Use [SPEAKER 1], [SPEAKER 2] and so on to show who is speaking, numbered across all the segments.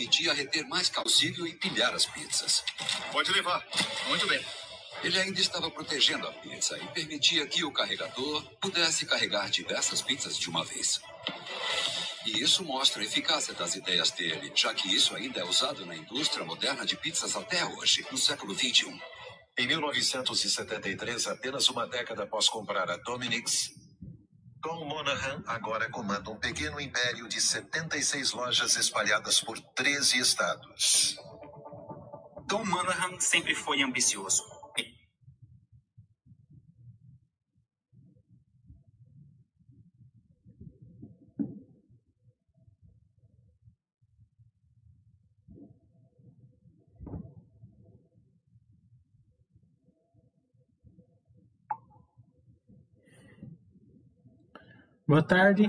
[SPEAKER 1] permitia reter mais calcível e empilhar as pizzas.
[SPEAKER 2] Pode levar. Muito bem.
[SPEAKER 1] Ele ainda estava protegendo a pizza e permitia que o carregador pudesse carregar diversas pizzas de uma vez. E isso mostra a eficácia das ideias dele, já que isso ainda é usado na indústria moderna de pizzas até hoje, no século XXI.
[SPEAKER 3] Em 1973, apenas uma década após comprar a Dominick's, Tom Monahan agora comanda um pequeno império de 76 lojas espalhadas por 13 estados.
[SPEAKER 4] Tom Monahan sempre foi ambicioso.
[SPEAKER 5] Boa tarde.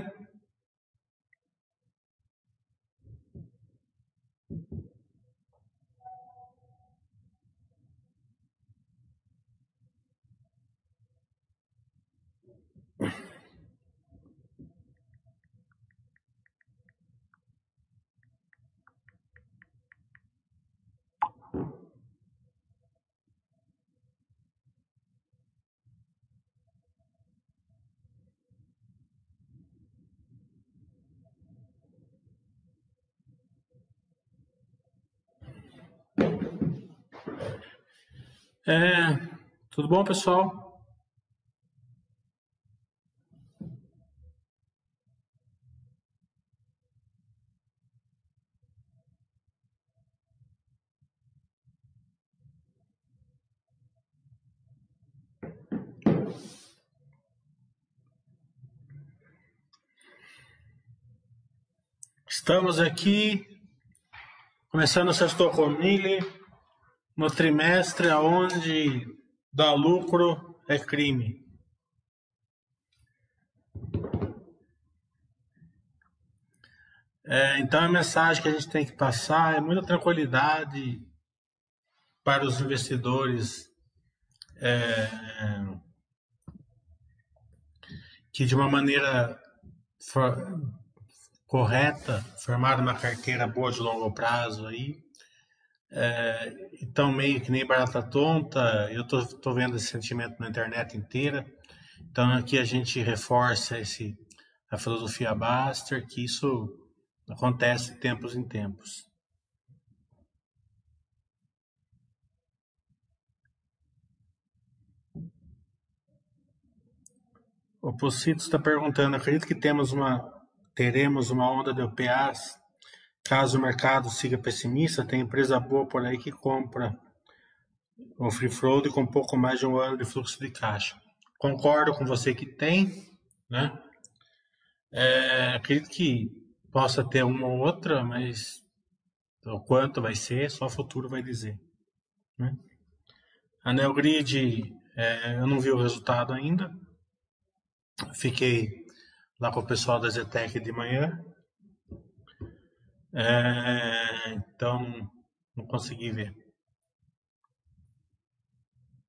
[SPEAKER 5] É, tudo bom, pessoal? Estamos aqui começando o Sexto Comile no trimestre onde dar lucro é crime. É, então a mensagem que a gente tem que passar é muita tranquilidade para os investidores é, que de uma maneira for, correta formaram uma carteira boa de longo prazo aí é, então, meio que nem barata tonta, eu tô, tô vendo esse sentimento na internet inteira. Então, aqui a gente reforça esse, a filosofia Baster, que isso acontece de tempos em tempos. O Pocito está perguntando, acredito que temos uma, teremos uma onda de OPAs Caso o mercado siga pessimista, tem empresa boa por aí que compra o free float com pouco mais de um ano de fluxo de caixa. Concordo com você que tem, né? É, acredito que possa ter uma ou outra, mas o quanto vai ser, só o futuro vai dizer. Né? A Neogrid, é, eu não vi o resultado ainda. Fiquei lá com o pessoal da Zetec de manhã. É, então, não consegui ver.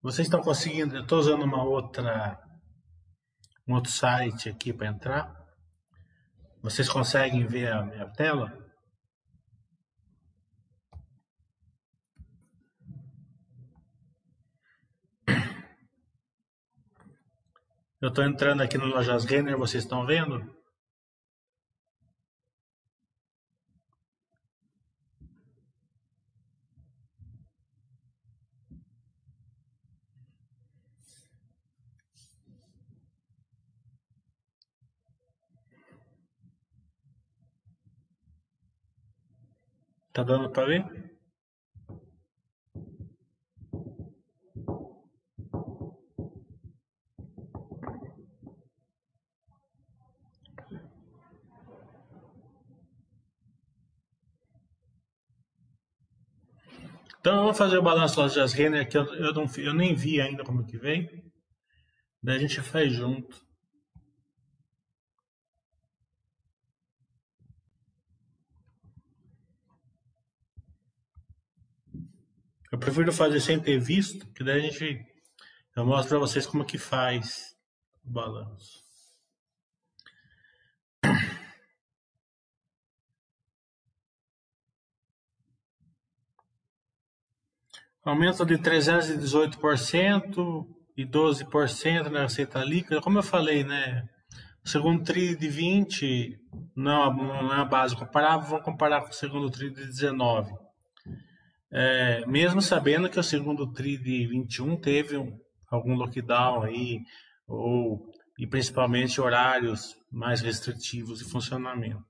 [SPEAKER 5] Vocês estão conseguindo? Eu estou usando uma outra, um outro site aqui para entrar. Vocês conseguem ver a minha tela? Eu estou entrando aqui no Lojas Renner, vocês estão vendo? Tá dando para ver? Então vamos fazer o balanço das Renner que eu, eu, não, eu nem vi ainda como que veio. Daí a gente faz junto. prefiro fazer sem ter visto, que daí a gente. Eu mostro para vocês como que faz o balanço. Aumento de 318% e 12% na receita líquida. Como eu falei, né? O segundo TRI de 20 não, é a base comparável, vamos comparar com o segundo TRI de 19. É, mesmo sabendo que o segundo TRI de 21 teve um, algum lockdown aí, ou, e principalmente horários mais restritivos de funcionamento.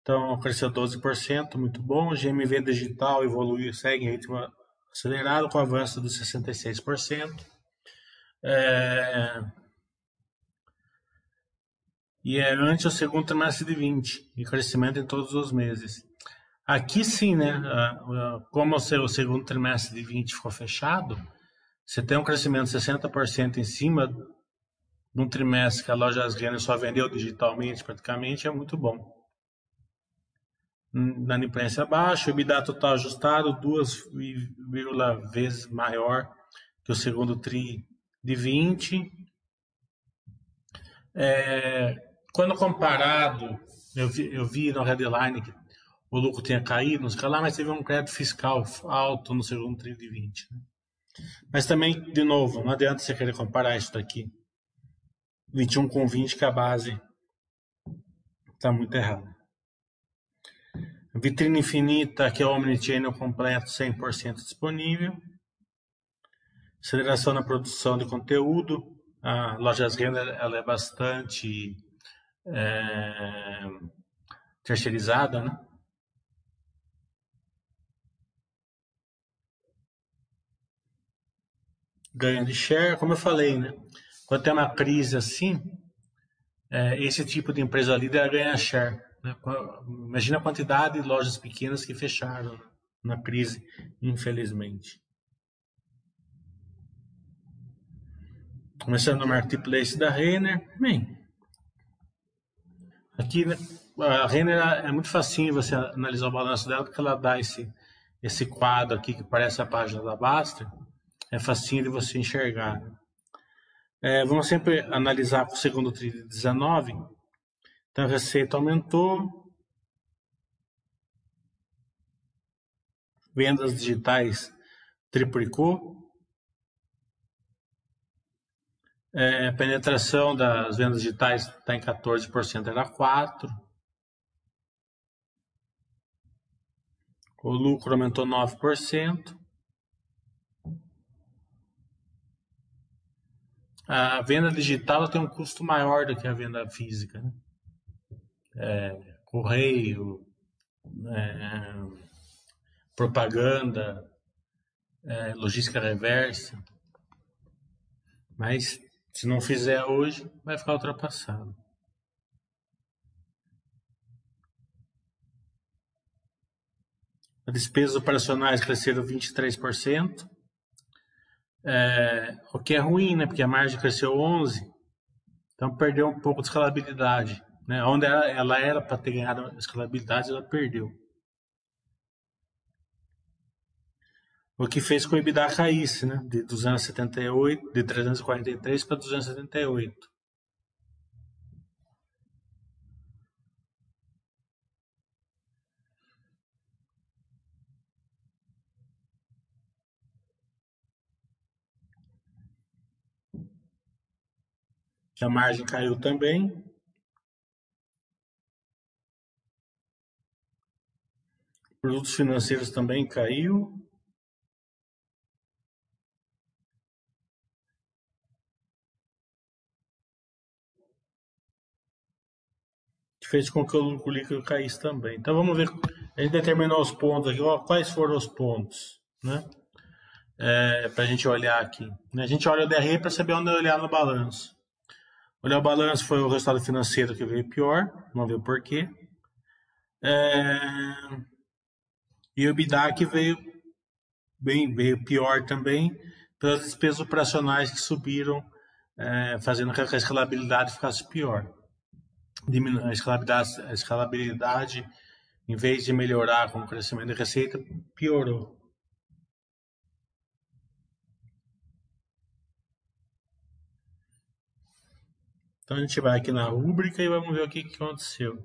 [SPEAKER 5] Então, cresceu 12%, muito bom. O GMV digital evoluiu, segue em ritmo acelerado, com avanço de 66%. É... E é antes o segundo trimestre de 20, e crescimento em todos os meses. Aqui sim, né? Como o segundo trimestre de 20 ficou fechado, você tem um crescimento de 60% em cima de um trimestre que a loja Asgana só vendeu digitalmente, praticamente, é muito bom. Na imprensa abaixo, o EBITDA total ajustado 2,1 vezes maior que o segundo TRI de 20. É, quando comparado, eu vi, eu vi no headline que o lucro tinha caído, não sei lá, mas teve um crédito fiscal alto no segundo TRI de 20. Né? Mas também, de novo, não adianta você querer comparar isso daqui. 21 com 20, que a base está muito errada. Vitrine infinita, que é o Omnichannel completo, 100% disponível. Aceleração na produção de conteúdo. A Lojas Renda ela é bastante é, terceirizada, né? Ganho de share, como eu falei, né? Quando tem uma crise assim, é, esse tipo de empresa líder ganha share. Né? Imagina a quantidade de lojas pequenas que fecharam na crise, infelizmente. Começando no marketplace da Renner. Bem, aqui né, a Renner é muito facinho você analisar o balanço dela, porque ela dá esse, esse quadro aqui que parece a página da Basta. É facinho de você enxergar. É, vamos sempre analisar para o segundo TRI de 19 então a receita aumentou. Vendas digitais triplicou. É, a penetração das vendas digitais está em 14%, era 4%. O lucro aumentou 9%. A venda digital tem um custo maior do que a venda física. Né? é, correio, é, propaganda, é, logística reversa. Mas se não fizer hoje, vai ficar ultrapassado. As despesas operacionais cresceram 23%, é, o que é ruim, né? Porque a margem cresceu 11%, então perdeu um pouco de escalabilidade. Né? Onde ela, ela era para ter ganhado escalabilidade, ela perdeu. O que fez com o EBITDA caísse, né? De 278, de 343 para 278. A margem caiu também. Produtos financeiros também caiu. fez com que o lucro líquido caísse também. Então vamos ver, a gente determinou os pontos aqui, ó, quais foram os pontos, né? É, para a gente olhar aqui. A gente olha o DRE para saber onde olhar no balanço. Olhar o balanço foi o resultado financeiro que veio pior, vamos ver o porquê. É, e o EBITDA que veio bem veio pior também pelas despesas operacionais que subiram, é, fazendo com que a escalabilidade ficasse pior. Diminu a, escalabilidade, a escalabilidade, em vez de melhorar com o crescimento de receita, piorou. Então a gente vai aqui na rúbrica e vamos ver o que, que aconteceu.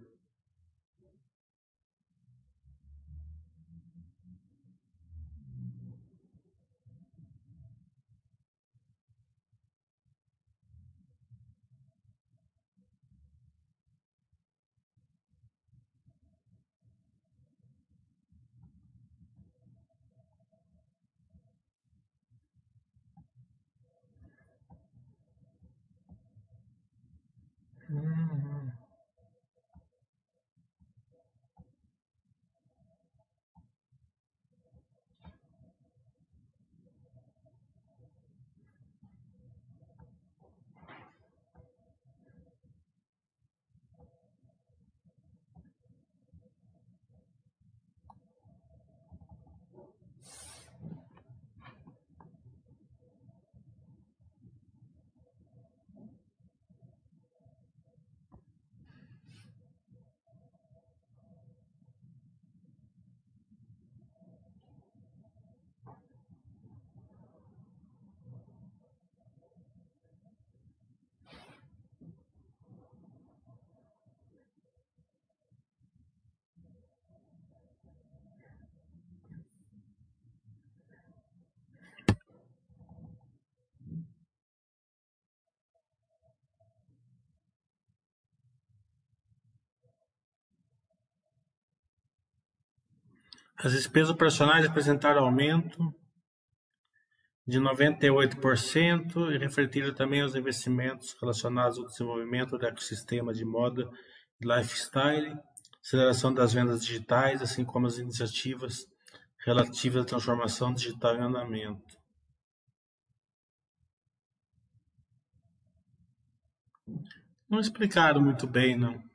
[SPEAKER 5] As despesas operacionais apresentaram aumento de 98% e refletiram também os investimentos relacionados ao desenvolvimento do ecossistema de moda e lifestyle, aceleração das vendas digitais, assim como as iniciativas relativas à transformação digital em andamento. Não explicaram muito bem, não.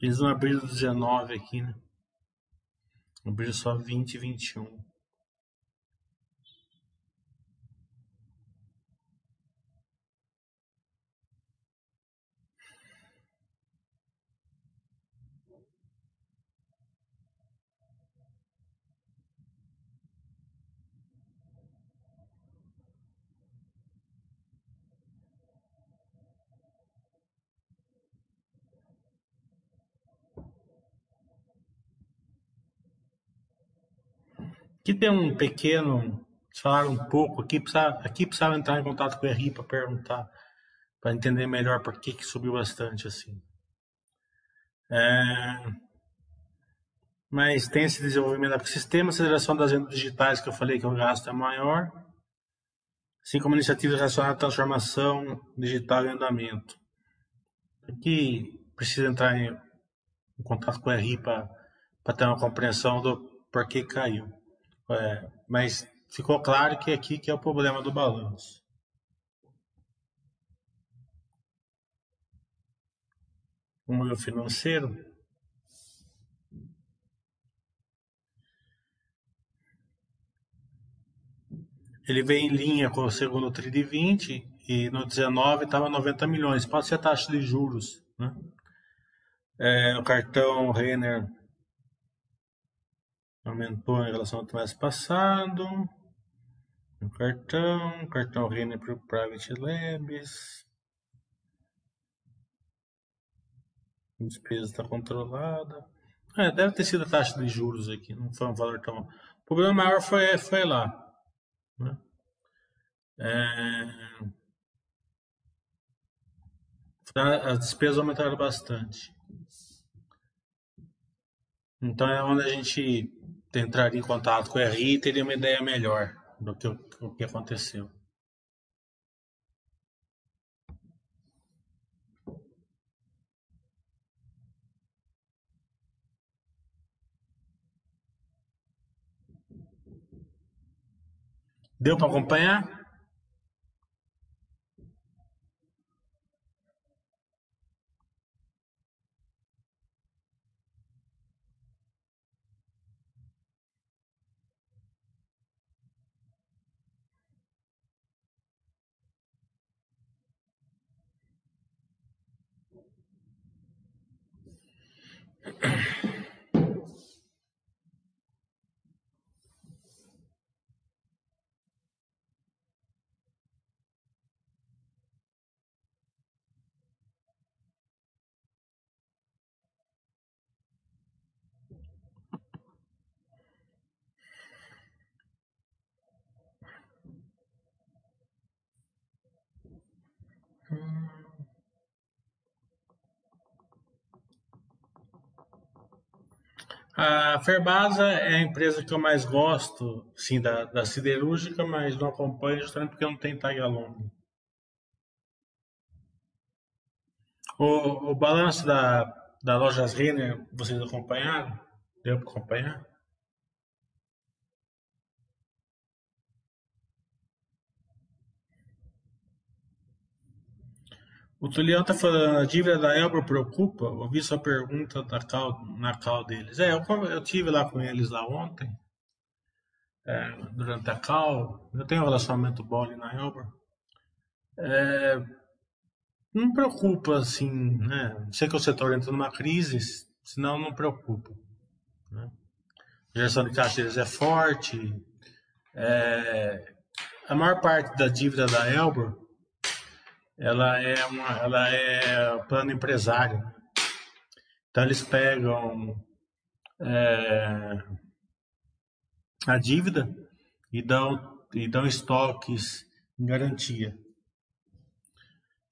[SPEAKER 5] Eles não abriram 19 aqui, né? Abriram só 20 e 21. Aqui tem um pequeno, falaram um pouco, aqui precisava, aqui precisava entrar em contato com o RI para perguntar, para entender melhor por que, que subiu bastante assim. É, mas tem esse desenvolvimento do sistema, aceleração das vendas digitais, que eu falei que o gasto é maior, assim como iniciativas relacionadas à transformação digital em andamento. Aqui precisa entrar em, em contato com o RI para ter uma compreensão do porquê caiu. É, mas ficou claro que aqui que é o problema do balanço. O modelo financeiro. Ele vem em linha com o segundo TRI de 20 e no 19 estava 90 milhões. Pode ser a taxa de juros. Né? É, o cartão Renner aumentou em relação ao trimestre passado. O cartão, cartão Renner para o Private Labs. A despesa está controlada. É, deve ter sido a taxa de juros aqui, não foi um valor tão. O problema maior foi, foi lá. Né? É... As despesas aumentaram bastante. Então é onde a gente entraria em contato com o RI e teria uma ideia melhor do que o que aconteceu. Deu para acompanhar? A Ferbasa é a empresa que eu mais gosto, sim, da, da siderúrgica, mas não acompanho justamente porque não tem tag along. O, o balanço da, da lojas Renner, vocês acompanharam? Deu para acompanhar? O Tulião está falando, a dívida da Elbor preocupa? Ouvi sua pergunta na cal, na cal deles. É, eu, eu tive lá com eles lá ontem, é, durante a cal. Eu tenho um relacionamento bom ali na Elbor. É, não preocupa, assim, né? Sei que o setor entra numa crise, senão não preocupa. Né? A geração de caixa deles é forte. É, a maior parte da dívida da Elbor ela é uma, ela é plano empresário. Então eles pegam é, a dívida e dão e dão estoques em garantia.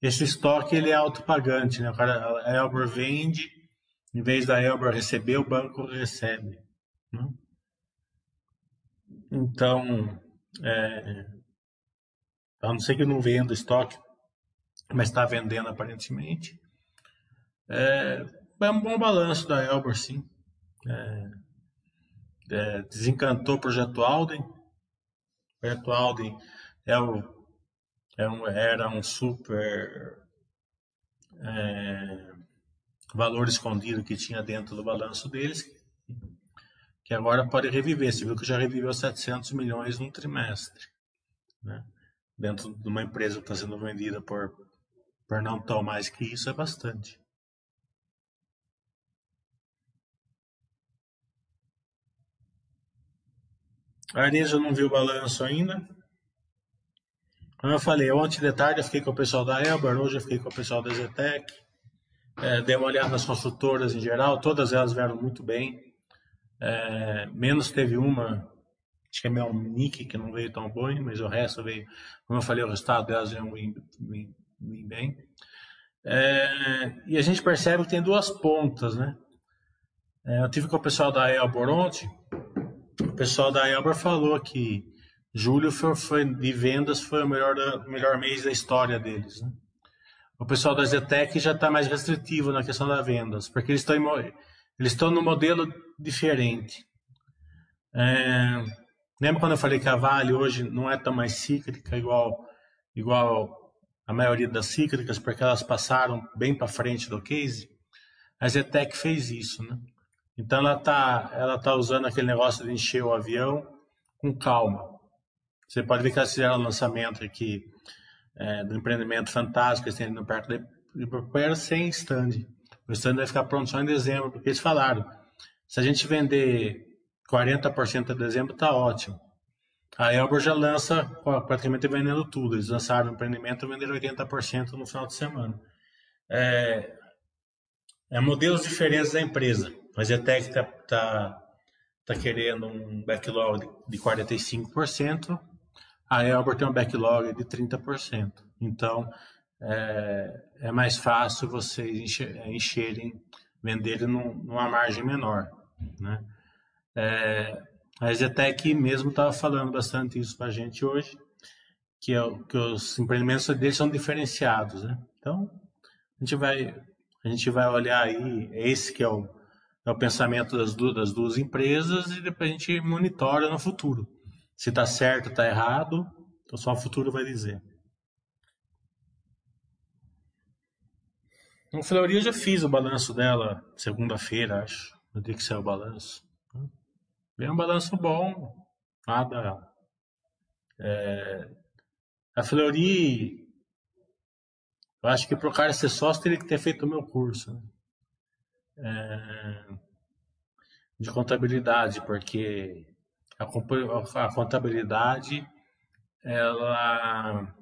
[SPEAKER 5] Esse estoque ele é autopagante, né? O cara, a Elbor vende, em vez da Elbor receber, o banco recebe. Né? Então, é, a não ser que não venda estoque, mas está vendendo aparentemente. É, é, um bom balanço da Elbor, sim. É, é, desencantou o projeto Alden. O projeto Alden é o é um, era um super é, valor escondido que tinha dentro do balanço deles, que agora pode reviver. Você viu que já reviveu 700 milhões num trimestre, né? dentro de uma empresa que está sendo vendida por, por não tão mais que isso, é bastante. A Areza não viu o balanço ainda. Como eu falei, ontem de tarde eu fiquei com o pessoal da Elber, hoje eu fiquei com o pessoal da Zetec. É, dei uma olhada nas construtoras em geral, todas elas vieram muito bem. É, menos teve uma, acho que é meu Nick, que não veio tão bom, mas o resto veio, como eu falei, o resultado delas veio bem. bem. É, e a gente percebe que tem duas pontas, né? É, eu tive com o pessoal da Elbor ontem, o pessoal da Elbor falou que Julho foi, foi, de vendas foi o melhor, melhor mês da história deles. Né? O pessoal da Zetec já está mais restritivo na questão das vendas, porque eles estão eles estão no modelo diferente. É, lembra quando eu falei que a Vale hoje não é tão mais cíclica igual igual a maioria das cíclicas, porque elas passaram bem para frente do case? A Zetec fez isso, né? Então ela está ela tá usando aquele negócio de encher o avião com calma. Você pode ver que eles fizeram o lançamento aqui é, do empreendimento fantástico que eles no Parque de Ibirapuera sem stand. O stand vai ficar pronto só em dezembro, porque eles falaram, se a gente vender 40% em dezembro, está ótimo. A Elbor já lança praticamente vendendo tudo. Eles lançaram o empreendimento e venderam 80% no final de semana. É, é modelos diferentes da empresa. A Zetec está tá, tá querendo um backlog de 45%, a Elbor tem um backlog de 30%. Então, é, é mais fácil vocês encherem, venderem numa margem menor. Né? É, a Zetec mesmo estava falando bastante isso para a gente hoje, que, é, que os empreendimentos deles são diferenciados. Né? Então, a gente vai, a gente vai olhar aí, esse que é o, é o pensamento das duas, das duas empresas, e depois a gente monitora no futuro. Se está certo, está errado, então só o futuro vai dizer. No Fleury eu já fiz o balanço dela segunda-feira, acho. No dia que saiu o balanço. Bem um balanço bom. Nada. É... A Fleury. Eu acho que para o cara ser sócio teria que ter feito o meu curso. Né? É... De contabilidade, porque a, a contabilidade ela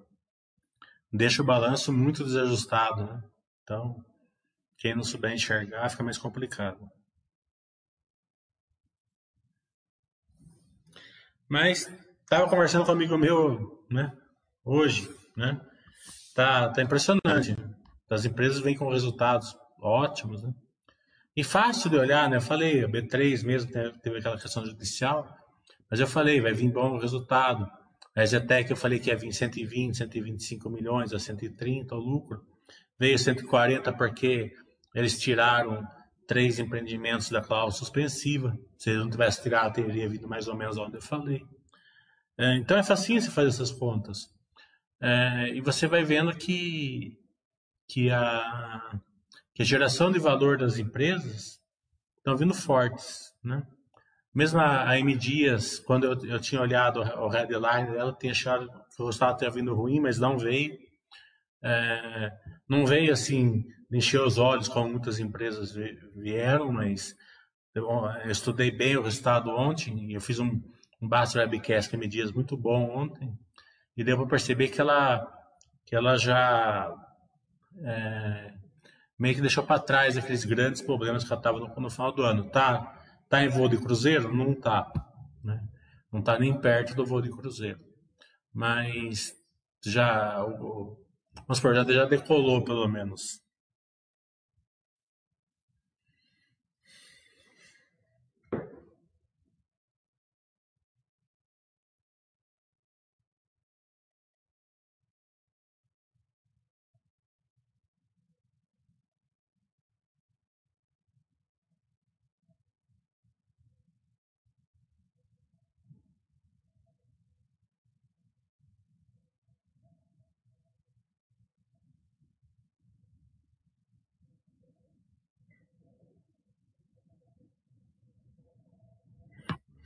[SPEAKER 5] deixa o balanço muito desajustado, né? Então, quem não souber enxergar fica mais complicado. Mas estava conversando com um amigo meu, né? Hoje, né? Tá, tá impressionante. As empresas vêm com resultados ótimos, né? E fácil de olhar, né? Eu falei, a B3 mesmo teve aquela questão judicial, mas eu falei, vai vir bom resultado. A Zetec eu falei que ia vir 120, 125 milhões a 130 o lucro. Veio 140 porque eles tiraram três empreendimentos da cláusula suspensiva. Se eles não tivessem tirado, teria vindo mais ou menos onde eu falei. É, então é facinho você fazer essas contas. É, e você vai vendo que, que, a, que a geração de valor das empresas estão vindo fortes. Né? Mesmo a, a M Dias, quando eu, eu tinha olhado o headline dela, tinha achado que o resultado tinha vindo ruim, mas não veio. É, não veio assim, encher os olhos como muitas empresas vieram, mas eu, eu estudei bem o resultado ontem, eu fiz um, um Basta Webcast que me dias muito bom ontem, e para perceber que ela, que ela já é, meio que deixou para trás aqueles grandes problemas que ela estava no, no final do ano. Tá, Está em voo de cruzeiro? Não está. Né? Não está nem perto do voo de cruzeiro. mas já o, projeto já decolou pelo menos.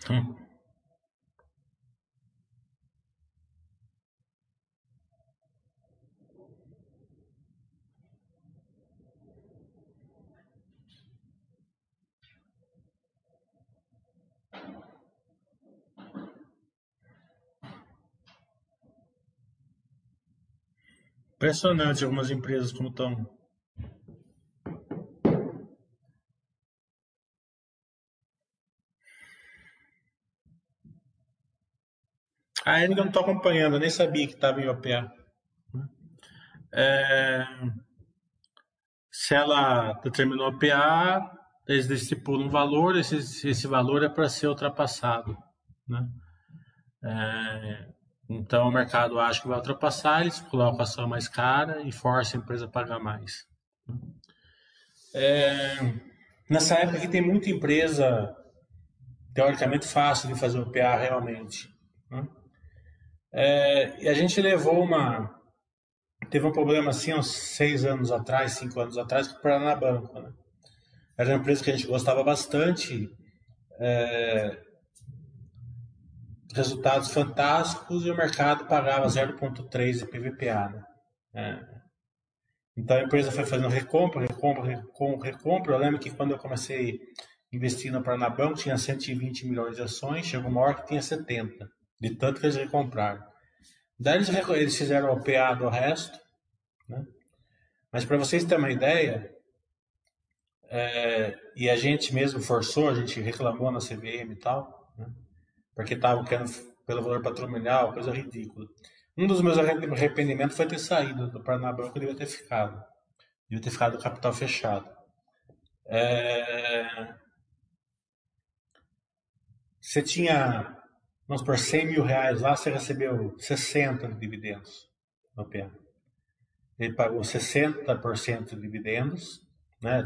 [SPEAKER 5] Hum. Impressionante algumas empresas como estão A Eniga eu não estou acompanhando, nem sabia que estava em OPA. É, se ela determinou OPA, eles estipulam um valor, esse, esse valor é para ser ultrapassado. Né? É, então o mercado acha que vai ultrapassar, eles colocam a ação mais cara e forçam a empresa a pagar mais. É, nessa época que tem muita empresa teoricamente fácil de fazer OPA realmente. Né? É, e a gente levou uma. Teve um problema assim uns seis anos atrás, cinco anos atrás, com o Paranabanco. Né? Era uma empresa que a gente gostava bastante, é, resultados fantásticos e o mercado pagava 0,3 de PVPA. Né? É. Então a empresa foi fazendo recompra, recompra, recompra, recompra. Eu lembro que quando eu comecei a investir no Paranabanco tinha 120 milhões de ações, chegou uma hora que tinha 70 de tanto que eles recompraram. Daí eles, eles fizeram o PA do resto, né? Mas para vocês terem uma ideia, é, e a gente mesmo forçou, a gente reclamou na CVM e tal, né? Porque estavam querendo pelo valor patrimonial, coisa ridícula. Um dos meus arrependimentos foi ter saído do Paranabanco, eu devia ter ficado. Devia ter ficado do capital fechado. É... Você tinha Vamos por 100 mil reais lá, você recebeu 60 de dividendos no PA. Ele pagou 60% de dividendos, né?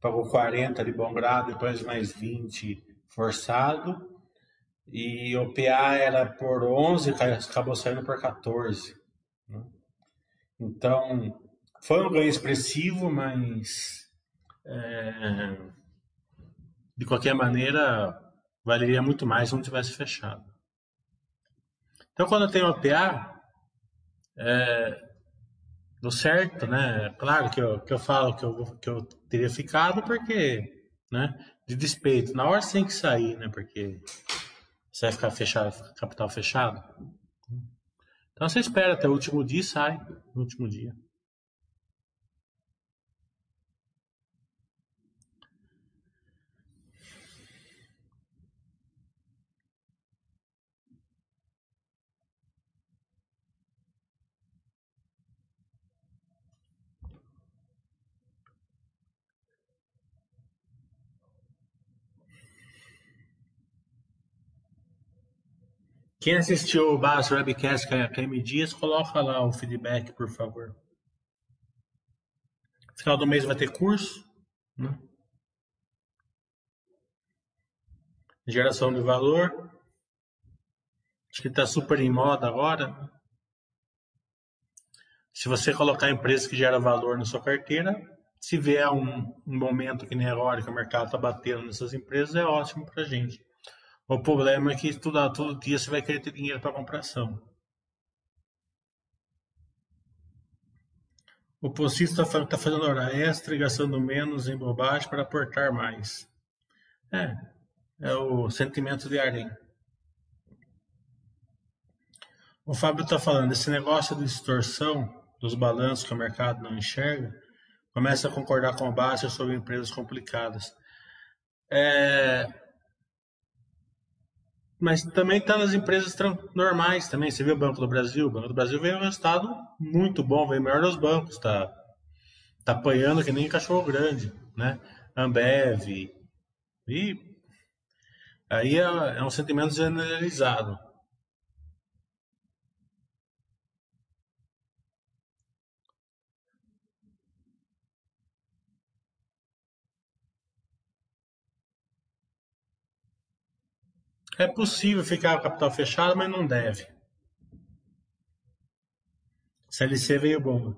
[SPEAKER 5] pagou 40 de bom grado, depois mais 20 forçado, e o PA era por 11, acabou saindo por 14. Né? Então, foi um ganho expressivo, mas é, de qualquer maneira valeria muito mais se não tivesse fechado. Então, quando tenho uma PA, é, do certo, né? Claro que eu, que eu falo que eu, que eu teria ficado porque, né? De despeito. Na hora você tem que sair, né? Porque você vai ficar fechado, capital fechado. Então você espera até o último dia e sai no último dia. Quem assistiu o Bass Webcast Cleme Dias, coloca lá o feedback, por favor. Final do mês vai ter curso. Né? Geração de valor. Acho que está super em moda agora. Se você colocar empresas que geram valor na sua carteira, se vier um, um momento que nem agora que o mercado está batendo nessas empresas, é ótimo para a gente. O problema é que todo, todo dia você vai querer ter dinheiro para comprar ação. O bolsista está tá fazendo hora extra e gastando menos em bobagem para aportar mais. É, é o sentimento de Arlen. O Fábio está falando, esse negócio de distorção dos balanços que o mercado não enxerga, começa a concordar com o Baixa sobre empresas complicadas. É, mas também está nas empresas normais também. Você viu o Banco do Brasil? O Banco do Brasil veio um resultado muito bom, veio melhor dos bancos, está tá apanhando que nem cachorro grande, né? Ambev. E aí é, é um sentimento generalizado. É possível ficar com capital fechado, mas não deve. CLC veio bom.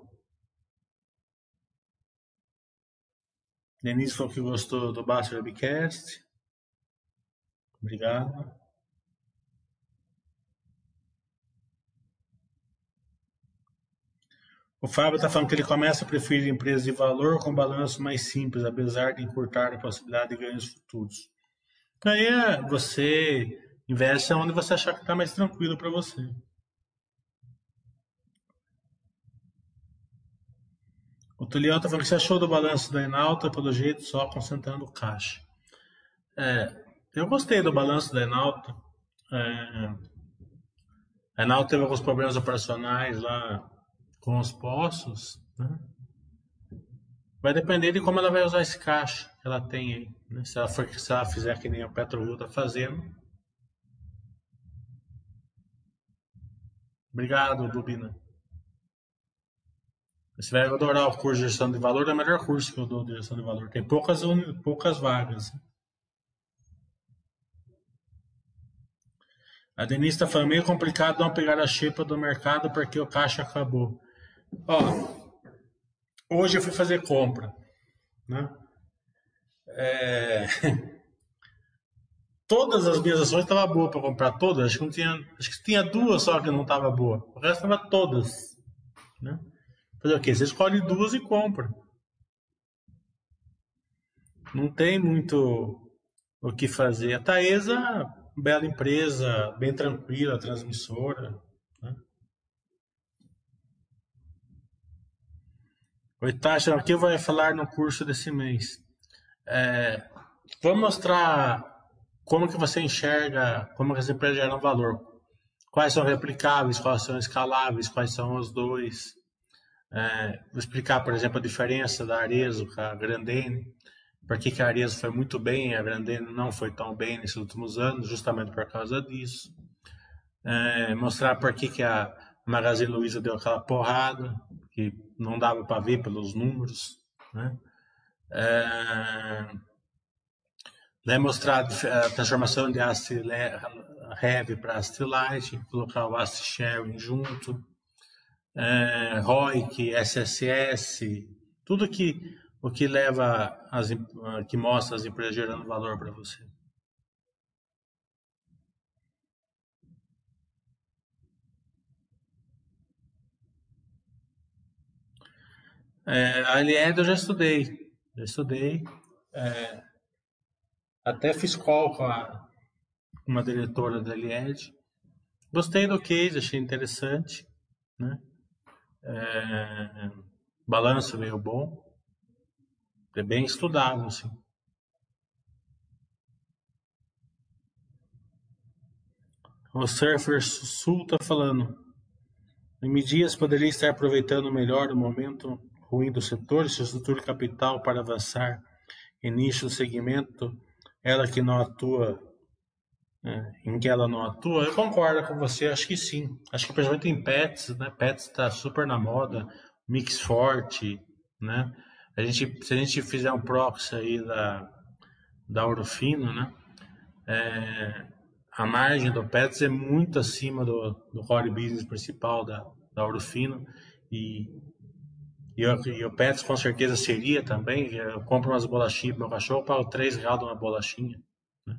[SPEAKER 5] Denise falou que gostou do Basta Webcast. Obrigado. O Fábio está falando que ele começa a preferir empresas de valor com balanço mais simples, apesar de encurtar a possibilidade de ganhos futuros. Aí é, você investe onde você achar que está mais tranquilo para você. O Tulião está falando que você achou do balanço da Enalta, pelo jeito, só concentrando caixa. É, eu gostei do balanço da Enalta. É, a Enalta teve alguns problemas operacionais lá com os poços. Né? Vai depender de como ela vai usar esse caixa que ela tem aí. Né? Se, ela for, se ela fizer que nem o PetroRio está fazendo. Obrigado, Bobina. Você vai adorar o curso de gestão de valor, é o melhor curso que eu dou de gestão de valor. Tem poucas, poucas vagas. A Denise está falando meio complicado não pegar a xepa do mercado porque o caixa acabou. Ó, hoje eu fui fazer compra, né? É... Todas as minhas ações estavam boas para comprar, todas. Acho que, tinha, acho que tinha duas só que não estava boa. O resto estava todas. Né? Fazer o quê? Você escolhe duas e compra. Não tem muito o que fazer. A Taesa, bela empresa, bem tranquila, transmissora. Oi, o que vai falar no curso desse mês? É, vou mostrar como que você enxerga, como que as empresas geram valor. Quais são replicáveis, quais são escaláveis, quais são os dois. É, vou explicar, por exemplo, a diferença da Arezo com a Grandene. Por que, que a Arezo foi muito bem e a Grandene não foi tão bem nesses últimos anos, justamente por causa disso. É, mostrar por que, que a Magazine Luiza deu aquela porrada, que não dava para ver pelos números. Né? É, a transformação de AST Heavy para AST Light, colocar o AST Sharing junto, é, ROIC, SSS, tudo que o que leva as, que mostra as empresas gerando valor para você. É, a Lied eu já estudei, já estudei. É, até fiz call com a, uma diretora da Lied. Gostei do case, achei interessante. Né? É, balanço meio bom. É bem estudado, assim. O Surfer Sul está falando. Em dias poderia estar aproveitando melhor o momento ruim do setor, se estrutura capital para avançar em nicho segmento, ela que não atua, né, em que ela não atua, eu concordo com você, acho que sim. Acho que principalmente em pets, né? Pets está super na moda, mix forte, né? A gente, se a gente fizer um proxy aí da, da Orofino, né? É, a margem do Pets é muito acima do, do core business principal da, da Orofino e e, eu, e o Pets com certeza seria também. Eu compro umas bolachinhas pro meu cachorro, pago 3 reais uma bolachinha. Né?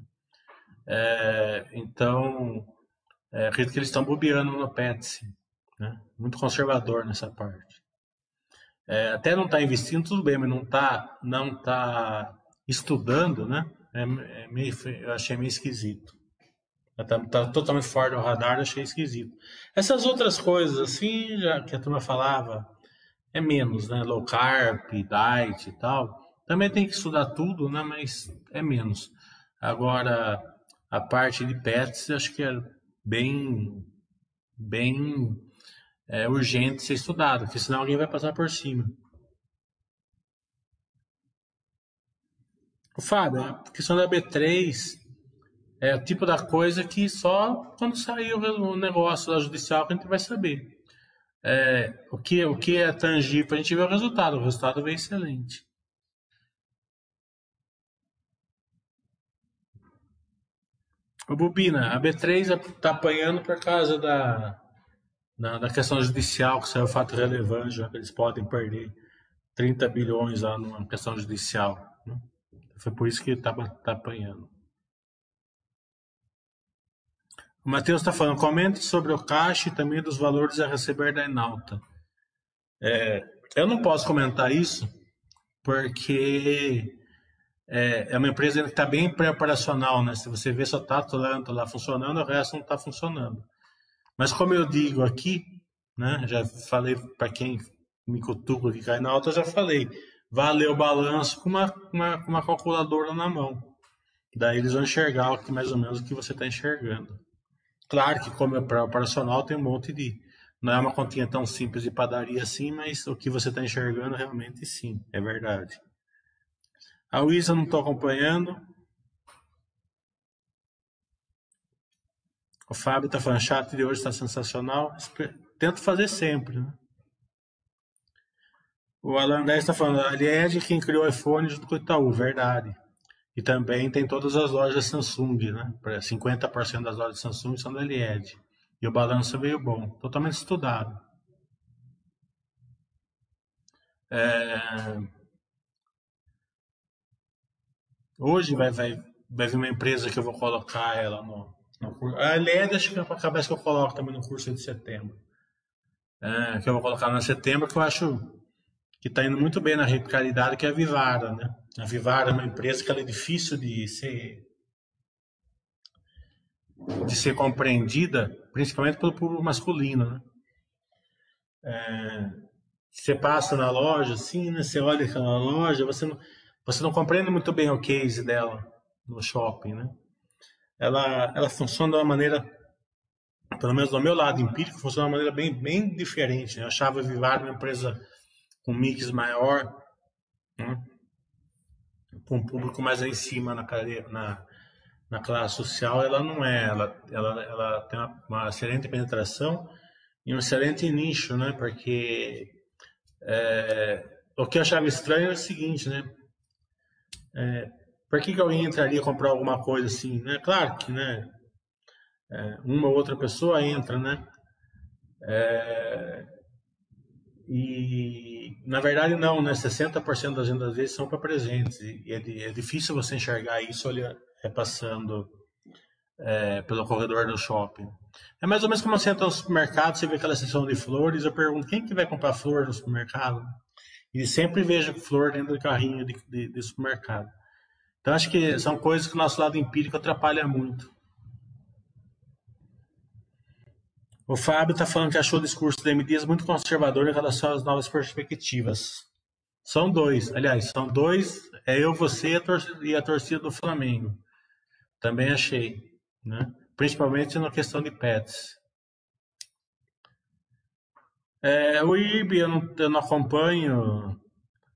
[SPEAKER 5] É, então, é, acredito que eles estão bobeando no Pets. Né? Muito conservador nessa parte. É, até não está investindo, tudo bem, mas não está não tá estudando, né? É, é, meio, eu achei meio esquisito. Está tá totalmente fora do radar, achei esquisito. Essas outras coisas, assim, já que a turma falava, é menos, né? Low carb, diet e tal. Também tem que estudar tudo, né? Mas é menos. Agora, a parte de pets acho que é bem, bem é, urgente ser estudado, porque senão alguém vai passar por cima. O Fábio, a questão da B3 é o tipo da coisa que só quando sair o negócio da judicial que a gente vai saber. É, o, que, o que é tangível, a gente vê o resultado. O resultado veio excelente. O Bobina, a B3 está apanhando por causa da, da, da, questão judicial, que saiu fato relevante, já que eles podem perder 30 bilhões lá numa questão judicial. Né? Foi por isso que está tá apanhando. O Matheus está falando, comente sobre o caixa e também dos valores a receber da Enalta. É, eu não posso comentar isso porque é, é uma empresa que está bem pré-operacional, né? Se você vê só está Atlanta lá funcionando, o resto não está funcionando. Mas como eu digo aqui, né? Já falei para quem me cutuca que cai na alta, já falei. Vale o balanço com uma, uma, uma calculadora na mão. Daí eles vão enxergar mais ou menos o que você está enxergando. Claro que como é pré-operacional tem um monte de... Não é uma continha tão simples de padaria assim, mas o que você está enxergando realmente sim, é verdade. A Luísa não estou acompanhando. O Fábio está falando, chat de hoje está sensacional. Tento fazer sempre. Né? O Alan 10 está falando, a Lied quem criou o iPhone junto com o Itaú, verdade. E também tem todas as lojas Samsung, né? 50% das lojas Samsung são da Lied. E o balanço veio bom, totalmente estudado. É... Hoje vai, vai, vai vir uma empresa que eu vou colocar ela no, no curso. A LED acho que é cabeça que eu coloco também no curso de setembro. É, que eu vou colocar na setembro, que eu acho que está indo muito bem na radicalidade, que é a Vivara. Né? A Vivara é uma empresa que é difícil de ser de ser compreendida, principalmente pelo público masculino. Né? É, você passa na loja, assim, né? você olha aquela loja, você não, você não compreende muito bem o case dela no shopping, né? Ela, ela funciona de uma maneira, pelo menos do meu lado empírico, funciona de uma maneira bem, bem diferente. Né? Eu achava a Vivar uma empresa com mix maior, né? com um público mais em cima na, na, na classe social, ela não é. Ela, ela, ela tem uma, uma excelente penetração e um excelente nicho, né? Porque é, o que eu achava estranho é o seguinte, né? É, por que, que alguém entraria comprar alguma coisa assim, né? Claro que, né? É, uma ou outra pessoa entra, né? É, e na verdade não, né? 60% das vendas vezes são para presentes e é, é, difícil você enxergar isso olha, repassando é, pelo corredor do shopping. É mais ou menos como você entra no supermercado, você vê aquela seção de flores, eu pergunto quem que vai comprar flor no supermercado? E sempre vejo flor dentro do carrinho de, de, de supermercado. Então, acho que são coisas que o nosso lado empírico atrapalha muito. O Fábio está falando que achou o discurso da M. Dias muito conservador em relação às novas perspectivas. São dois, aliás, são dois, é eu, você e a torcida, e a torcida do Flamengo. Também achei, né? principalmente na questão de pets. É, o IB eu não, eu não acompanho.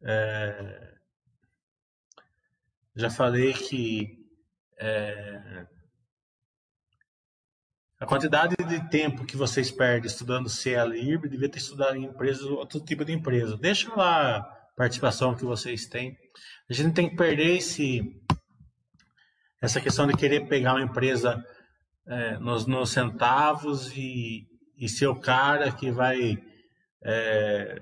[SPEAKER 5] É, já falei que é, a quantidade de tempo que vocês perdem estudando CL IRB devia ter estudado em empresas, outro tipo de empresa. Deixa lá a participação que vocês têm. A gente tem que perder esse, essa questão de querer pegar uma empresa é, nos, nos centavos e, e ser o cara que vai é,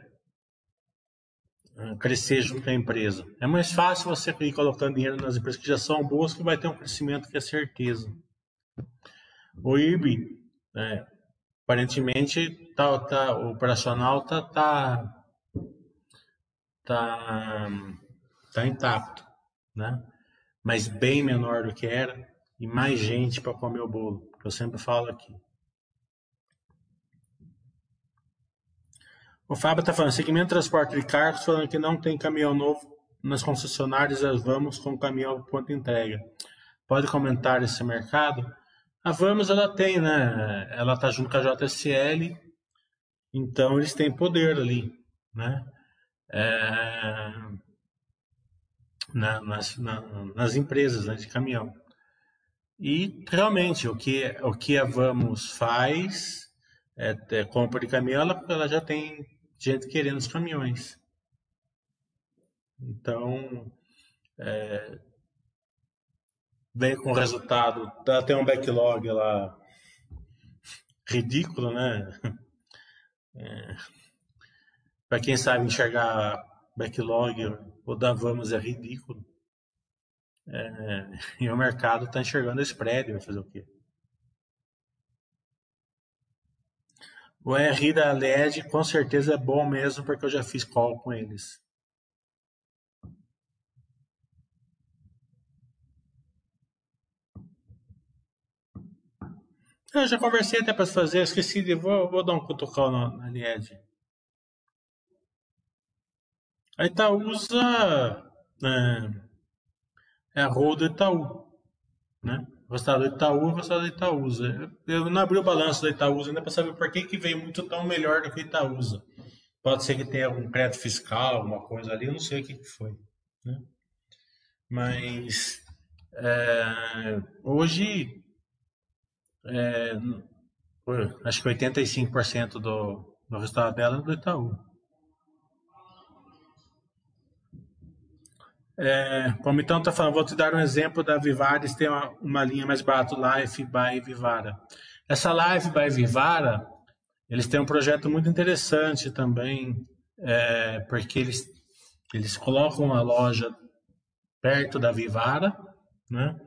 [SPEAKER 5] crescer junto com a empresa. É mais fácil você ir colocando dinheiro nas empresas que já são boas, que vai ter um crescimento que é certeza. O IRB, é, aparentemente, tá, tá, o operacional está tá, tá, tá intacto, né? mas bem menor do que era e mais gente para comer o bolo, que eu sempre falo aqui. O Fábio está falando, segmento de transporte de carros, falando que não tem caminhão novo nas concessionárias, nós vamos com caminhão ponto entrega. pode comentar esse mercado. A Vamos ela tem, né? Ela está junto com a JSL, então eles têm poder ali, né? É, na, nas, na, nas empresas né, de caminhão. E realmente o que, o que a Vamos faz é, é compra de caminhão, ela, ela já tem gente querendo os caminhões. Então, é, vem com resultado, ela tem um backlog lá ridículo, né? É, Para quem sabe enxergar backlog, o da Vamos é ridículo. É, e o mercado está enxergando esse prédio, vai fazer o quê? O RI da LED com certeza é bom mesmo, porque eu já fiz call com eles. Eu já conversei até para fazer, esqueci de. Vou, vou dar um cutucão na, na LED. A Itaúsa é, é a rua do Itaú. Né? Gostava do Itaú, gostava da Itaúsa. Eu não abri o balanço da Itaúsa ainda para saber por que, que veio muito tão melhor do que Itaúsa. Pode ser que tenha algum crédito fiscal, alguma coisa ali, eu não sei o que, que foi. Né? Mas é, hoje é, acho que 85% do, do resultado dela é do Itaú. É, como então está falando, vou te dar um exemplo da Vivares, tem uma, uma linha mais barata, Life by Vivara. Essa Life by Vivara, eles têm um projeto muito interessante também, é, porque eles, eles colocam uma loja perto da Vivara, né?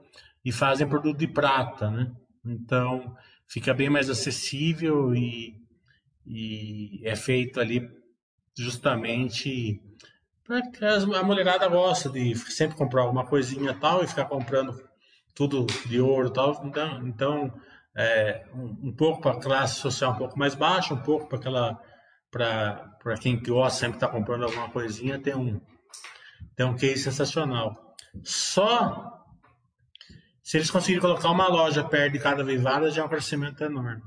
[SPEAKER 5] E fazem produto de prata, né? Então, fica bem mais acessível e, e é feito ali justamente porque a mulherada gosta de sempre comprar alguma coisinha tal e ficar comprando tudo de ouro tal. Então, então é, um, um, pouco para a classe social um pouco mais baixa, um pouco para aquela para quem gosta sempre estar tá comprando alguma coisinha, tem um tem um case sensacional. Só se eles conseguirem colocar uma loja perto de cada vivada, já é um crescimento enorme.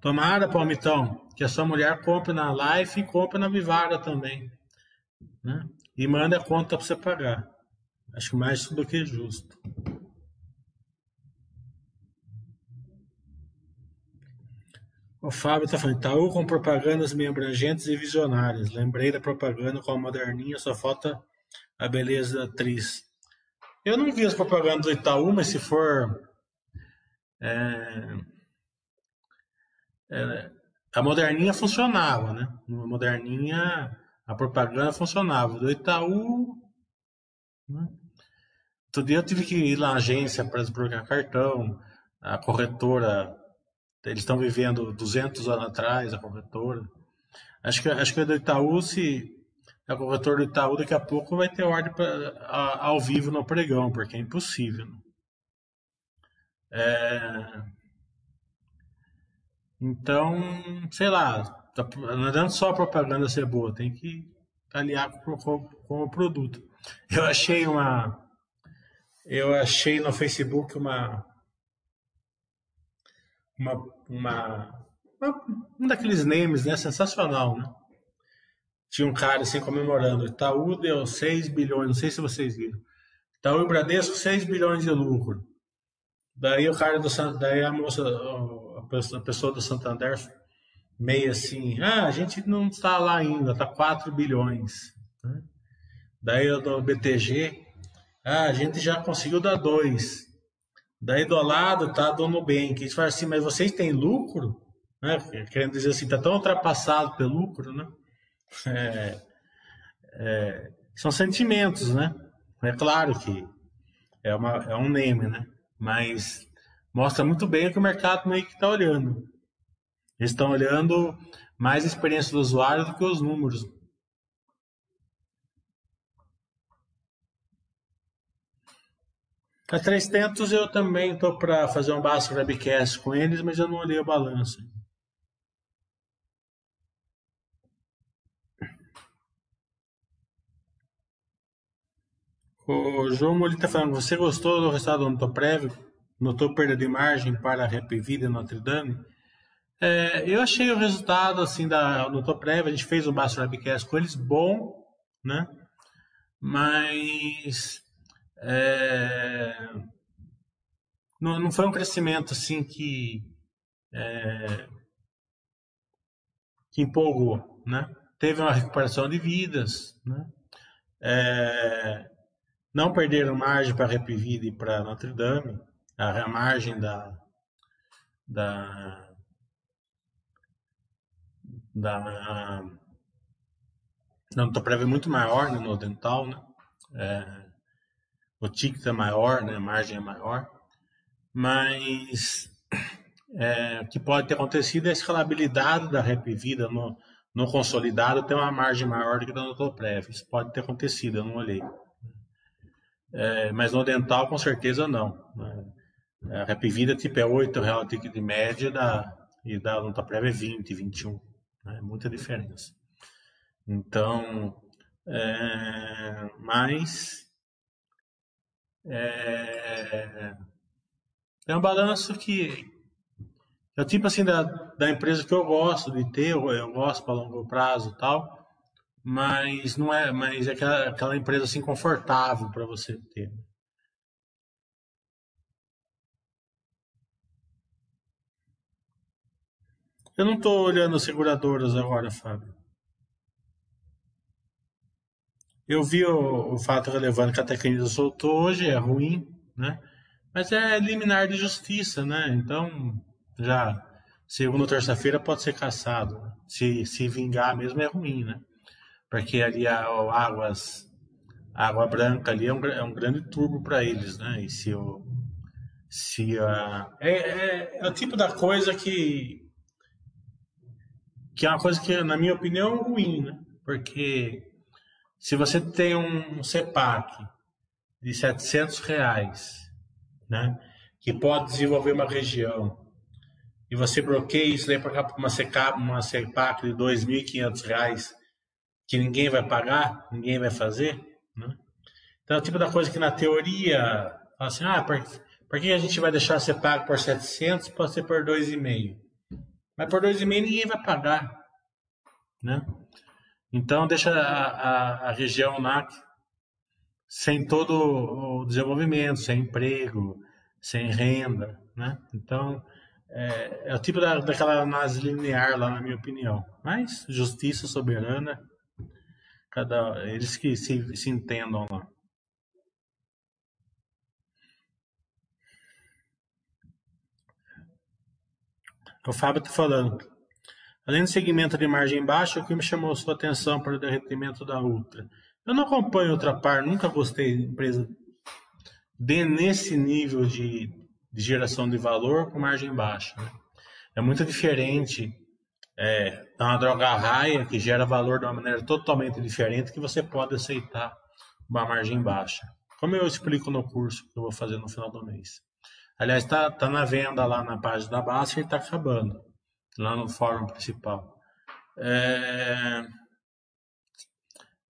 [SPEAKER 5] Tomara, Palmitão, que a sua mulher compre na Life e compre na Vivara também. Né? E manda a conta para você pagar. Acho mais do que justo. O Fábio está falando, Itaú com propagandas meio abrangentes e visionárias. Lembrei da propaganda com a moderninha, só falta a beleza da atriz. Eu não vi as propagandas do Itaú, mas se for. É, é, a moderninha funcionava, né? A moderninha, a propaganda funcionava. Do Itaú. Né? Todo dia eu tive que ir na agência para desbloquear cartão. A corretora. Eles estão vivendo 200 anos atrás, a corretora. Acho que, acho que do Itaú, se a corretora do Itaú daqui a pouco vai ter ordem pra, a, ao vivo no pregão, porque é impossível. É... Então, sei lá, tá, não adianta só a propaganda ser boa, tem que aliar com, com, com o produto. Eu achei uma. Eu achei no Facebook uma. Uma, uma, uma um daqueles names, né? Sensacional, né? Tinha um cara assim comemorando. Itaú deu 6 bilhões, não sei se vocês viram. Itaú e Bradesco, 6 bilhões de lucro. Daí o cara do daí a moça, a pessoa do Santander, meio assim, ah, a gente não está lá ainda, está 4 bilhões. Né? Daí o do BTG, ah, a gente já conseguiu dar 2. Daí do lado tá do Nubank. Eles falam assim, mas vocês têm lucro? Né? Querendo dizer assim, está tão ultrapassado pelo lucro, né? É, é, são sentimentos, né? É claro que é, uma, é um name, né? Mas mostra muito bem o que o mercado meio que está olhando. Eles estão olhando mais a experiência do usuário do que os números. A 300 eu também estou para fazer um básico webcast com eles, mas eu não olhei o balanço. O João Molita tá falando, você gostou do resultado do Notoprev? Notou perda de margem para a Rap Vida e Notre Dame? É, eu achei o resultado assim da Notoprev, a gente fez um Basso Webcast com eles bom, né? Mas é, não, não foi um crescimento assim que é, que empolgou, né? Teve uma recuperação de vidas, né? É, não perderam margem para Repivida e para Notre Dame, a, margem da, da, da não, prevendo muito maior né, no dental, né? É, o ticket é maior, né? A margem é maior, mas é, o que pode ter acontecido é a escalabilidade da Repivida no, no consolidado tem uma margem maior do que da Notoprev. Isso pode ter acontecido, eu não olhei. É, mas no dental, com certeza, não. Né? A Rap Vida tipo, é 8 real de média da, e da prévia é 20, 21. Né? Muita diferença. Então, é, mas é, é um balanço que é o tipo assim da, da empresa que eu gosto de ter, eu, eu gosto para longo prazo e tal mas não é, mas é aquela, aquela empresa assim confortável para você ter. Eu não estou olhando seguradoras agora, Fábio. Eu vi o, o fato relevante que a Tecnisa soltou hoje, é ruim, né? Mas é liminar de justiça, né? Então, já segunda ou terça-feira pode ser caçado. Se, se vingar mesmo é ruim, né? Porque ali a, a águas a água branca ali é um, é um grande turbo para eles, né? E se o se a é, é, é, o tipo da coisa que que é uma coisa que na minha opinião é ruim, né? Porque se você tem um CEPAC de 700 reais, né? Que pode desenvolver uma região e você bloqueia isso daí para uma CEPAC, uma CEPAC de 2.500 reais que ninguém vai pagar, ninguém vai fazer, né? Então, é o tipo da coisa que na teoria, assim, ah, por, por que a gente vai deixar ser pago por 700 pode ser por 2,5? Mas por 2,5 ninguém vai pagar, né? Então, deixa a, a, a região lá sem todo o desenvolvimento, sem emprego, sem renda, né? Então, é, é o tipo da, daquela análise linear lá, na minha opinião. Mas, justiça soberana Cada, eles que se, se entendam lá. O Fábio está falando. Além do segmento de margem baixa, o que me chamou sua atenção para o derretimento da Ultra? Eu não acompanho outra par, nunca gostei de empresa de nesse nível de, de geração de valor com margem baixa. Né? É muito diferente é, é uma droga raia que gera valor de uma maneira totalmente diferente que você pode aceitar uma margem baixa. Como eu explico no curso que eu vou fazer no final do mês. Aliás, está tá na venda lá na página da Baixa e está acabando, lá no fórum principal. É...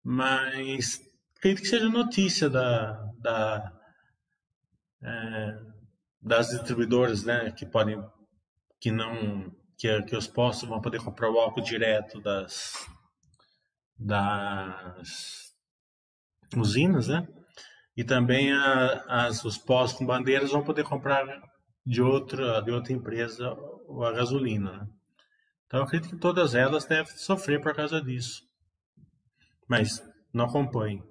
[SPEAKER 5] Mas acredito que seja notícia da, da, é, das distribuidoras né, que podem que não que, que os postos vão poder comprar o álcool direto das, das usinas, né? E também a, as, os postos com bandeiras vão poder comprar de outra, de outra empresa a gasolina, né? Então, eu acredito que todas elas devem sofrer por causa disso. Mas não acompanhe.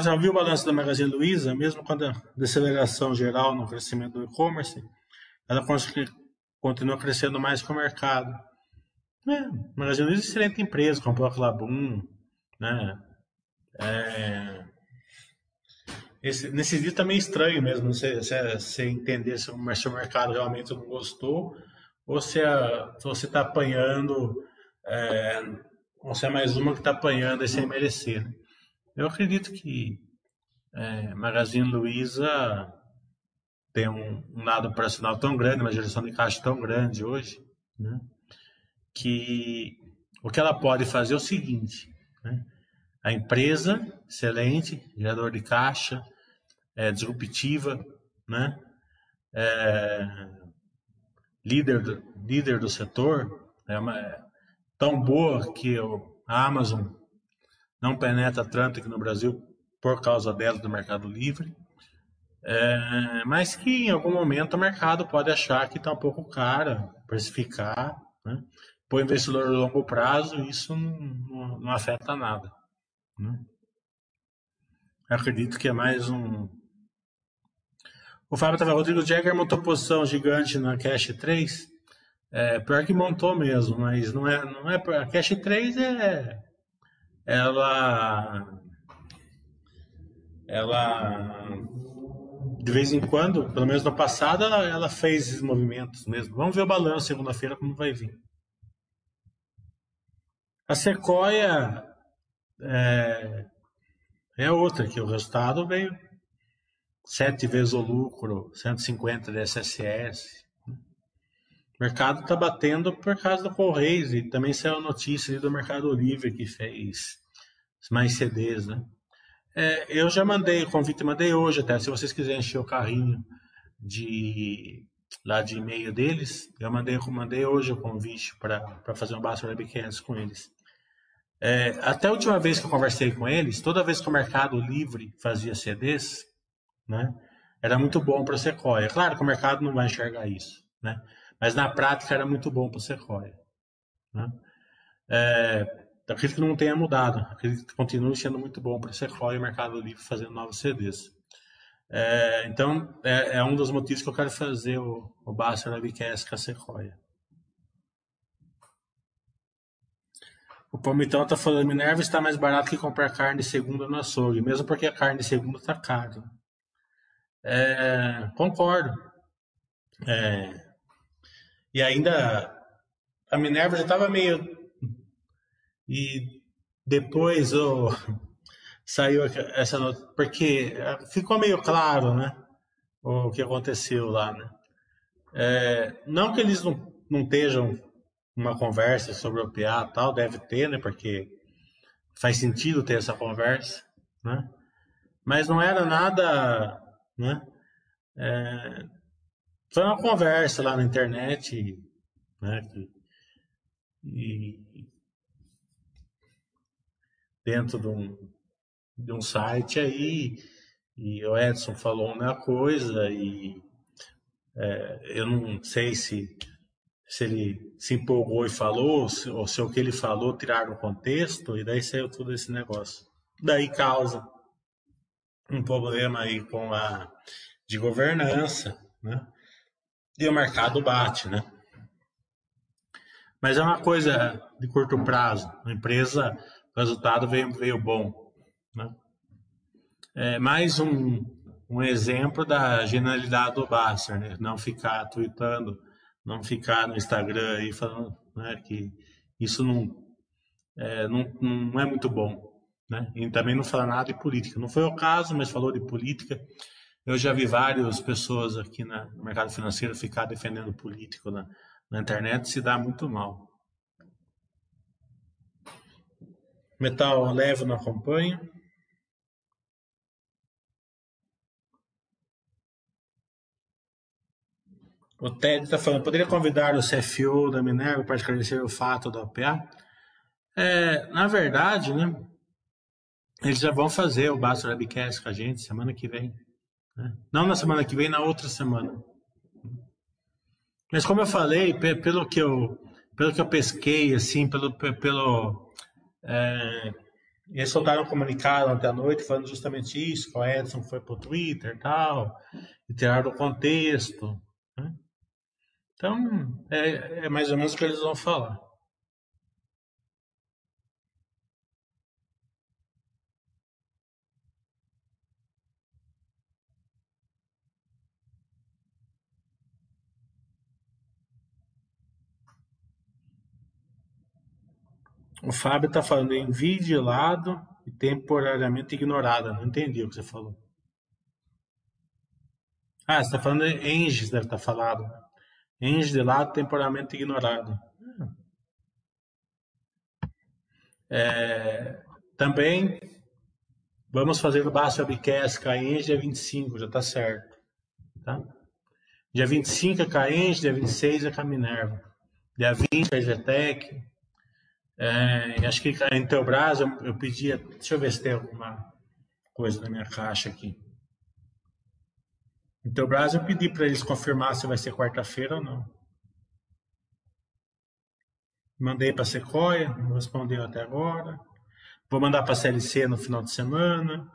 [SPEAKER 5] Já viu o balanço da Magazine Luiza? Mesmo com a deceleração geral no crescimento do e-commerce, ela continua crescendo mais que o mercado. É, Magazine Luiza é excelente empresa, comprou a Clabum, né? É, esse, nesse dia também é estranho mesmo, você, você, entender se o, se mercado realmente não gostou ou se, a, se você está apanhando, é, ou se é mais uma que está apanhando e sem merecer. Eu acredito que é, Magazine Luiza tem um, um lado operacional tão grande, uma geração de caixa tão grande hoje, né, que o que ela pode fazer é o seguinte: né, a empresa excelente, gerador de caixa, é, disruptiva, né? É, líder, do, líder do setor, é, uma, é tão boa que a Amazon não penetra tanto aqui no Brasil por causa dela do Mercado Livre. É, mas que em algum momento o mercado pode achar que está um pouco cara, precificar, né? Para o investidor a longo prazo, isso não, não, afeta nada. Né? acredito que é mais um. O Fábio estava, Rodrigo Jagger montou posição gigante na Cash 3. É, pior que montou mesmo, mas não é, não é. A Cash 3 é. Ela. Ela. De vez em quando, pelo menos no passado, ela, ela fez esses movimentos mesmo. Vamos ver o balanço segunda-feira como vai vir. A Sequoia é, é outra, que o resultado veio sete vezes o lucro, 150 de SSS. Né? O mercado está batendo por causa do Correios e também saiu a notícia do Mercado Livre que fez mais CDs, né? É, eu já mandei o convite, mandei hoje até. Se vocês quiserem encher o carrinho de lá de e-mail deles, eu mandei, mandei hoje o convite para fazer um Basta Webcast com eles. É, até a última vez que eu conversei com eles, toda vez que o Mercado Livre fazia CDs, né, era muito bom para o Sequoia. Claro que o mercado não vai enxergar isso, né, mas na prática era muito bom para o Sequoia. Né. É, acredito que não tenha mudado, acredito que continue sendo muito bom para o Sequoia e o Mercado Livre fazendo novos CDs. É, então, é, é, um dos motivos que eu quero fazer o, o Baster Webcast com a Sequoia. O Palmitão está falando, Minerva está mais barato que comprar carne segunda no açougue, mesmo porque a carne segunda está cara. É, concordo. É, e ainda a Minerva já estava meio. E depois oh, saiu essa nota, porque ficou meio claro, né? O que aconteceu lá, né? É, não que eles não, não estejam uma conversa sobre o PA tal, deve ter, né? Porque faz sentido ter essa conversa, né? Mas não era nada, né? É, foi uma conversa lá na internet, né? E dentro de um, de um site aí, e o Edson falou uma coisa e é, eu não sei se se ele se empolgou e falou, ou se, ou se o que ele falou tiraram o contexto, e daí saiu todo esse negócio. Daí causa um problema aí com a de governança, né? E o mercado bate, né? Mas é uma coisa de curto prazo. A empresa, o resultado veio, veio bom, né? É mais um, um exemplo da genialidade do Basser, né? Não ficar tweetando não ficar no Instagram aí falando né, que isso não é, não, não é muito bom. Né? E também não fala nada de política. Não foi o caso, mas falou de política. Eu já vi várias pessoas aqui no mercado financeiro ficar defendendo político na, na internet, se dá muito mal. Metal leve não acompanha. O Ted está falando, poderia convidar o CFO da Minerva para esclarecer o fato da OPA? É, na verdade, né, eles já vão fazer o Basta Webcast com a gente semana que vem. Né? Não na semana que vem, na outra semana. Mas como eu falei, pelo que eu, pelo que eu pesquei, assim, pelo, pelo é, eles soltaram um comunicado ontem à noite falando justamente isso, que o Edson foi para o Twitter e tal, e tiraram o contexto. Né? Então, é, é mais ou menos o que eles vão falar. O Fábio está falando em vigilado e temporariamente ignorada. Não entendi o que você falou. Ah, você está falando em Enges, deve estar tá falado. Enge de lado temporariamente ignorado. É, também Vamos fazer o Baixo Webcast Caense dia 25, já está certo. Tá? Dia 25 é Caense, dia 26 é Caminerva. Dia 20 é Getec. É, acho que em Intelbras eu, eu. Deixa eu ver se tem alguma coisa na minha caixa aqui. Intelbras eu pedi para eles confirmar se vai ser quarta-feira ou não. Mandei para a Sequoia, não respondeu até agora. Vou mandar para a CLC no final de semana.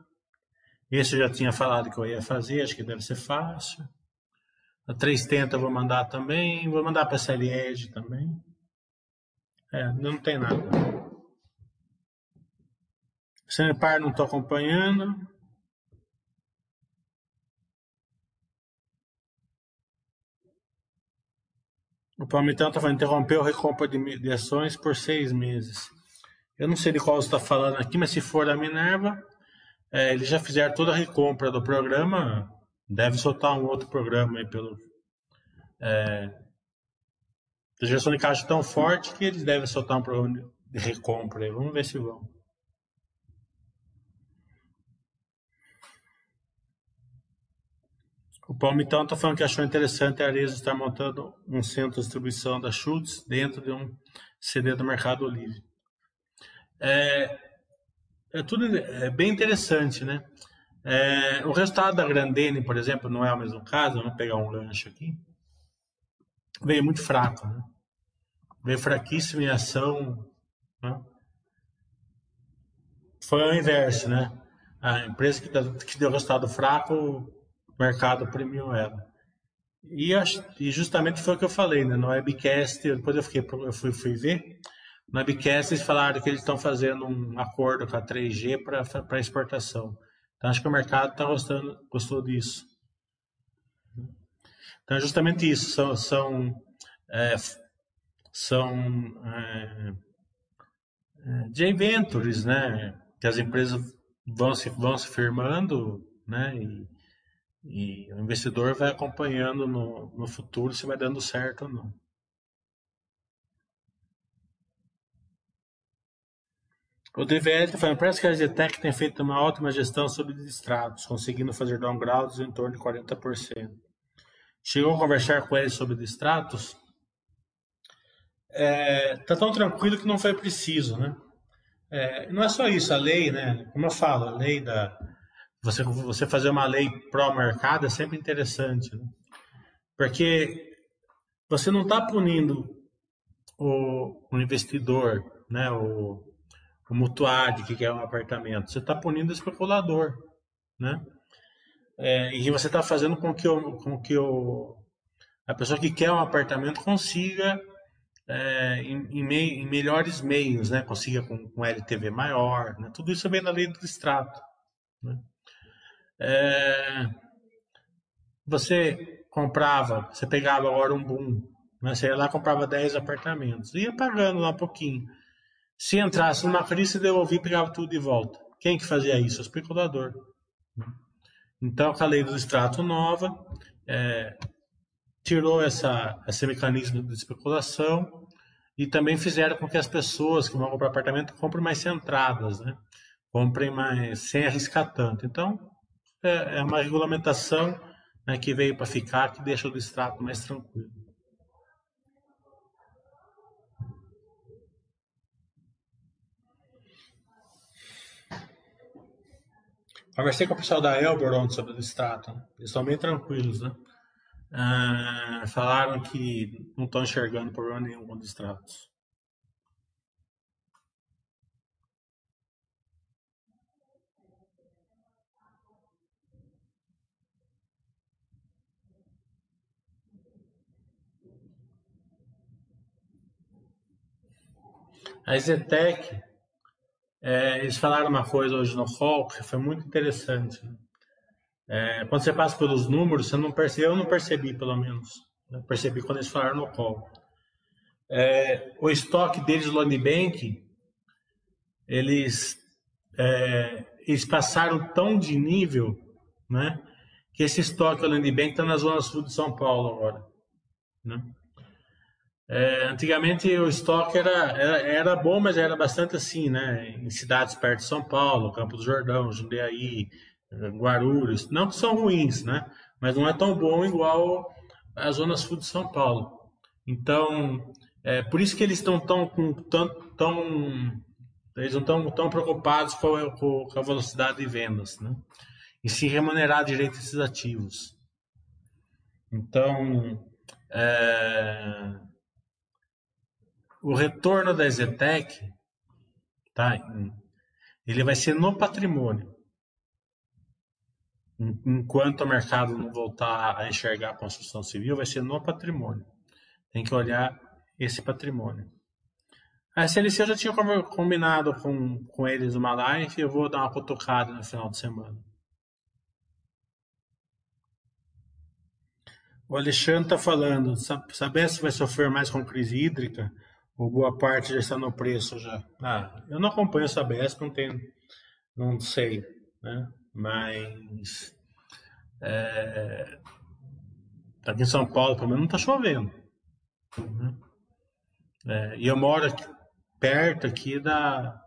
[SPEAKER 5] Esse eu já tinha falado que eu ia fazer, acho que deve ser fácil. A 330 eu vou mandar também. Vou mandar para a CLEG também. É, não tem nada. Sanepar não estou acompanhando. O Palmitão está falando, interrompeu a recompra de ações por seis meses. Eu não sei de qual você está falando aqui, mas se for da Minerva, é, eles já fizeram toda a recompra do programa, deve soltar um outro programa aí pelo. É, a gestão de caixa tão forte que eles devem soltar um programa de recompra. Vamos ver se vão. O Palmitão está falando que achou interessante a Arezzo estar montando um centro de distribuição da Schultz dentro de um CD do Mercado Livre. É, é tudo é bem interessante, né? É, o resultado da Grandene, por exemplo, não é o mesmo caso. Vamos pegar um gancho aqui. Veio muito fraco, né? Veio fraquíssimo em ação. Né? Foi o inverso, né? A empresa que, deu resultado fraco mercado premium ela. E, e, justamente foi o que eu falei, né? No webcast, depois eu, fiquei, eu fui, fui ver, no webcast eles falaram que eles estão fazendo um acordo com a 3G para exportação. Então acho que o mercado está gostando gostou disso. Então é justamente isso, são, são, é, são é, é, ventures, né? Que as empresas vão se, vão se firmando, né? E, e o investidor vai acompanhando no, no futuro se vai dando certo ou não. O DVL está falando, parece que a Zetec tem feito uma ótima gestão sobre distratos, conseguindo fazer downgrades em torno de 40%. Chegou a conversar com eles sobre distratos? É, tá tão tranquilo que não foi preciso, né? É, não é só isso, a lei, né? Como eu falo, a lei da, você, você fazer uma lei pró-mercado é sempre interessante, né? porque você não está punindo o, o, investidor, né? o, o mutuário que quer um apartamento, você está punindo o especulador. Né? É, e você está fazendo com que, com que a pessoa que quer um apartamento consiga é, em, em, mei, em, melhores meios, né? consiga com, com LTV maior. Né? Tudo isso vem da lei do distrato. Né? É, você comprava, você pegava agora um boom, né? você ia lá comprava 10 apartamentos, ia pagando lá um pouquinho. Se entrasse numa crise, devolvia e pegava tudo de volta. Quem que fazia isso? O especulador. Então, a lei do extrato nova, é, tirou essa, esse mecanismo de especulação e também fizeram com que as pessoas que vão comprar apartamento comprem mais centradas, né? comprem mais sem arriscar tanto. Então, é, é uma regulamentação né, que veio para ficar, que deixa o distrato mais tranquilo. Conversei com o pessoal da Elbor ontem sobre o distrato. Né? Eles estão bem tranquilos, né? Ah, falaram que não estão enxergando problema nenhum com distratos. A Zetec, é, eles falaram uma coisa hoje no call que foi muito interessante. Né? É, quando você passa pelos números, você não percebe, eu não percebi pelo menos. Né? Percebi quando eles falaram no call. É, o estoque deles Land Bank, eles, é, eles passaram tão de nível, né? Que esse estoque Land Bank está na zona sul de São Paulo agora. Né? É, antigamente o estoque era, era, era, bom, mas era bastante assim, né? Em cidades perto de São Paulo, Campo do Jordão, Jundiaí, Guarulhos. Não que são ruins, né? Mas não é tão bom igual a Zona Sul de São Paulo. Então, é por isso que eles estão tão, tão, tão eles não estão tão preocupados com a, com a, velocidade de vendas, né? E se remunerar direito esses ativos. Então, é, o retorno da Zetec, tá? Ele vai ser no patrimônio. Enquanto o mercado não voltar a enxergar a construção civil, vai ser no patrimônio. Tem que olhar esse patrimônio. A SLC eu já tinha combinado com, com eles uma live eu vou dar uma cutucada no final de semana. O Alexandre está falando, saber se vai sofrer mais com crise hídrica ou boa parte já está no preço já. Ah, eu não acompanho essa Sabesp, não tenho, não sei, né? Mas é, aqui em São Paulo, pelo menos, não está chovendo. Né? É, e eu moro aqui, perto aqui da,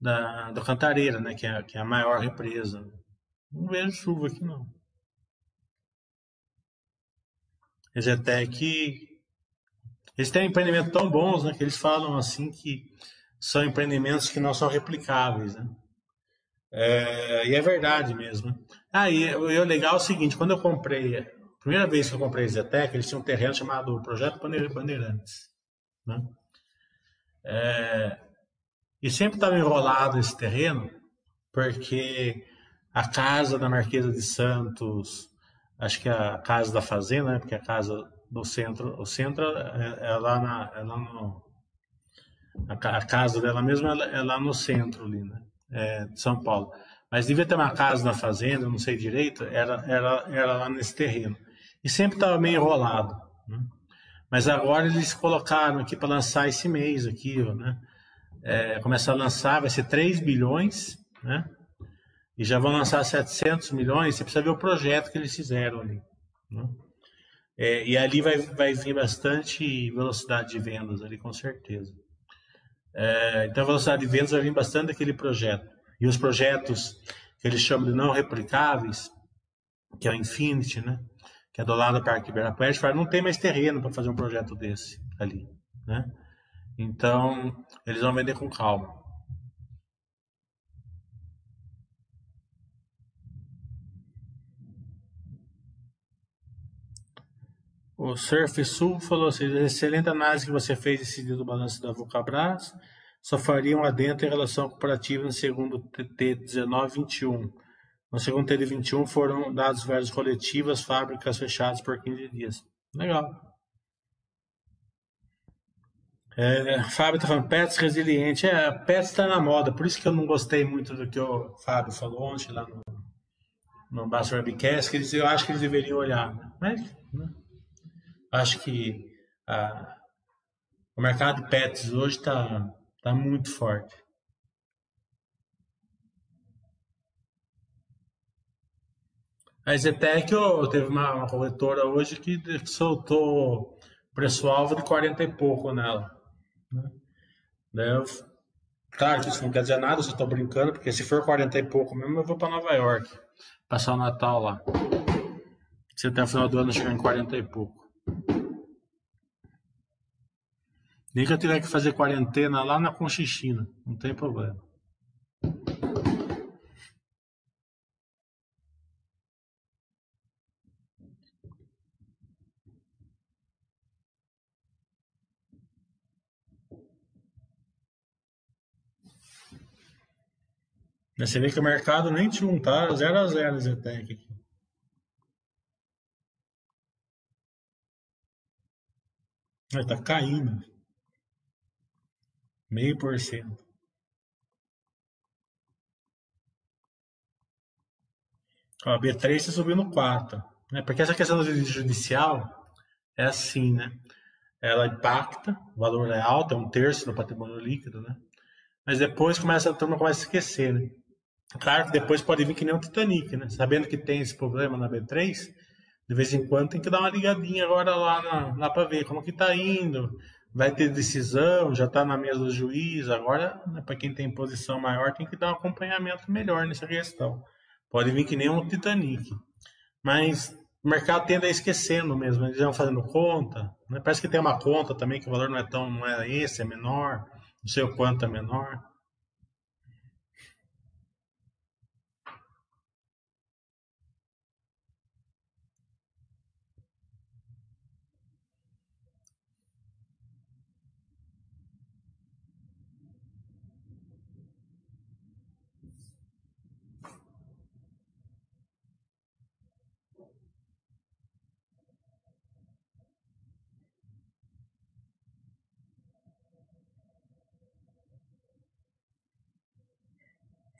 [SPEAKER 5] da, da Cantareira, né? Que é, que é a maior represa. Não vejo chuva aqui, não. Exetec eles têm empreendimentos tão bons, né, que eles falam assim que são empreendimentos que não são replicáveis, né? É, e é verdade mesmo. Ah, e, o legal é o seguinte, quando eu comprei, a primeira vez que eu comprei Zetec, eles tinham um terreno chamado Projeto Bandeirantes, né? É, e sempre estava enrolado esse terreno, porque a casa da Marquesa de Santos, acho que é a casa da fazenda, né, porque a casa no centro. O centro é, é lá, na, é lá no. A, casa dela mesma é lá no centro, ali, né? É, de São Paulo. Mas devia ter uma casa na fazenda, não sei direito, era, era, era lá nesse terreno. E sempre estava meio enrolado. Né? Mas agora eles colocaram aqui para lançar esse mês aqui, né? É, começar a lançar, vai ser 3 bilhões, né? E já vão lançar 700 milhões, você precisa ver o projeto que eles fizeram ali. Né? É, e ali vai, vai vir bastante velocidade de vendas ali, com certeza. É, então, a velocidade de vendas vai vir bastante daquele projeto. E os projetos que eles chamam de não replicáveis, que é o Infinity, né? que é do lado do Parque Ibirapuera, fala, não tem mais terreno para fazer um projeto desse ali. Né? Então, eles vão vender com calma. O Surf Sul falou assim: excelente análise que você fez esse dia do balanço da Vulcabras. Só faria um adentro em relação comparativa no segundo TT 19-21. No segundo TT 21 foram dados vários coletivas, fábricas fechadas por 15 dias. Legal. É, Fábio está falando, Pets resiliente. É, Pets está na moda, por isso que eu não gostei muito do que o Fábio falou ontem lá no, no Webcast, que eles, eu acho que eles deveriam olhar. Mas, né? Acho que o mercado de pets hoje está tá muito forte. A Zetec teve uma, uma, hoje que soltou preço-alvo de 40 e pouco nela. Né? Eu, claro que isso não quer dizer nada, eu só estou brincando, porque se for 40 e pouco mesmo, eu vou para Nova York, passar o Natal lá. Se até o final do ano chegar em 40 e pouco. Nem que eu tiver que fazer quarentena lá na Conchichina, não tem problema. Você vê que o mercado nem tinha um, tá? 0 a 0 Zetec. Está caindo. Meio por cento. A B3 está subindo 4. Né? Porque essa questão do judicial é assim, né? Ela impacta, o valor é alto, é um terço do patrimônio líquido, né? Mas depois começa, a turma começa a esquecer, né? Claro que depois pode vir que nem o Titanic, né? Sabendo que tem esse problema na B3, de vez em quando tem que dar uma ligadinha agora lá, lá para ver como que tá indo, vai ter decisão, já está na mesa do juiz. Agora, né, para quem tem posição maior, tem que dar um acompanhamento melhor nessa questão. Pode vir que nem um Titanic. Mas o mercado tende a esquecendo mesmo, eles vão fazendo conta. Né? Parece que tem uma conta também que o valor não é tão, não é esse, é menor, não sei o quanto é menor.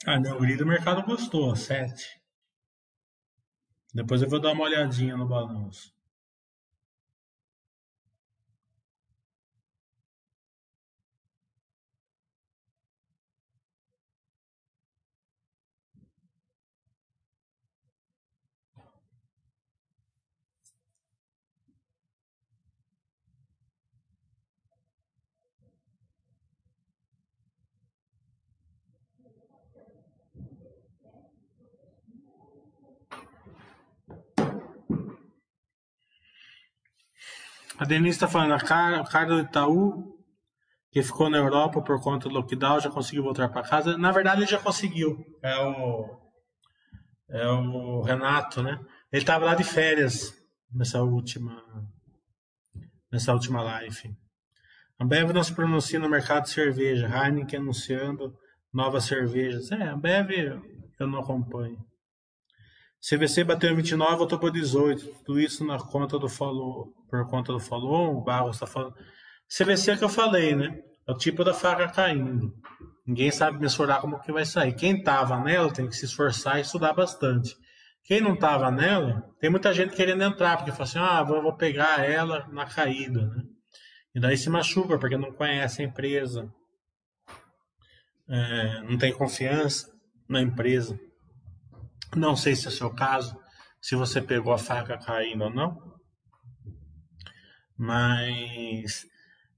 [SPEAKER 5] Ah, não, o do mercado gostou, 7. Depois eu vou dar uma olhadinha no balanço. A Denise está falando, a cara, cara do Itaú, que ficou na Europa por conta do lockdown, já conseguiu voltar para casa. Na verdade, ele já conseguiu. É o, é o Renato, né? Ele estava lá de férias nessa última, nessa última live. A Bev não se pronuncia no mercado de cerveja. Heineken anunciando novas cervejas. É, a Bev eu não acompanho. CVC bateu em 29, voltou para 18. Tudo isso na conta do follow, por conta do follow, o Barros está falando. CVC é que eu falei, né? É o tipo da faca caindo. Ninguém sabe mensurar como que vai sair. Quem estava nela tem que se esforçar e estudar bastante. Quem não estava nela, tem muita gente querendo entrar, porque fala assim, ah, vou, vou pegar ela na caída, né? E daí se machuca, porque não conhece a empresa. É, não tem confiança na empresa. Não sei se é o seu caso, se você pegou a faca caindo ou não, mas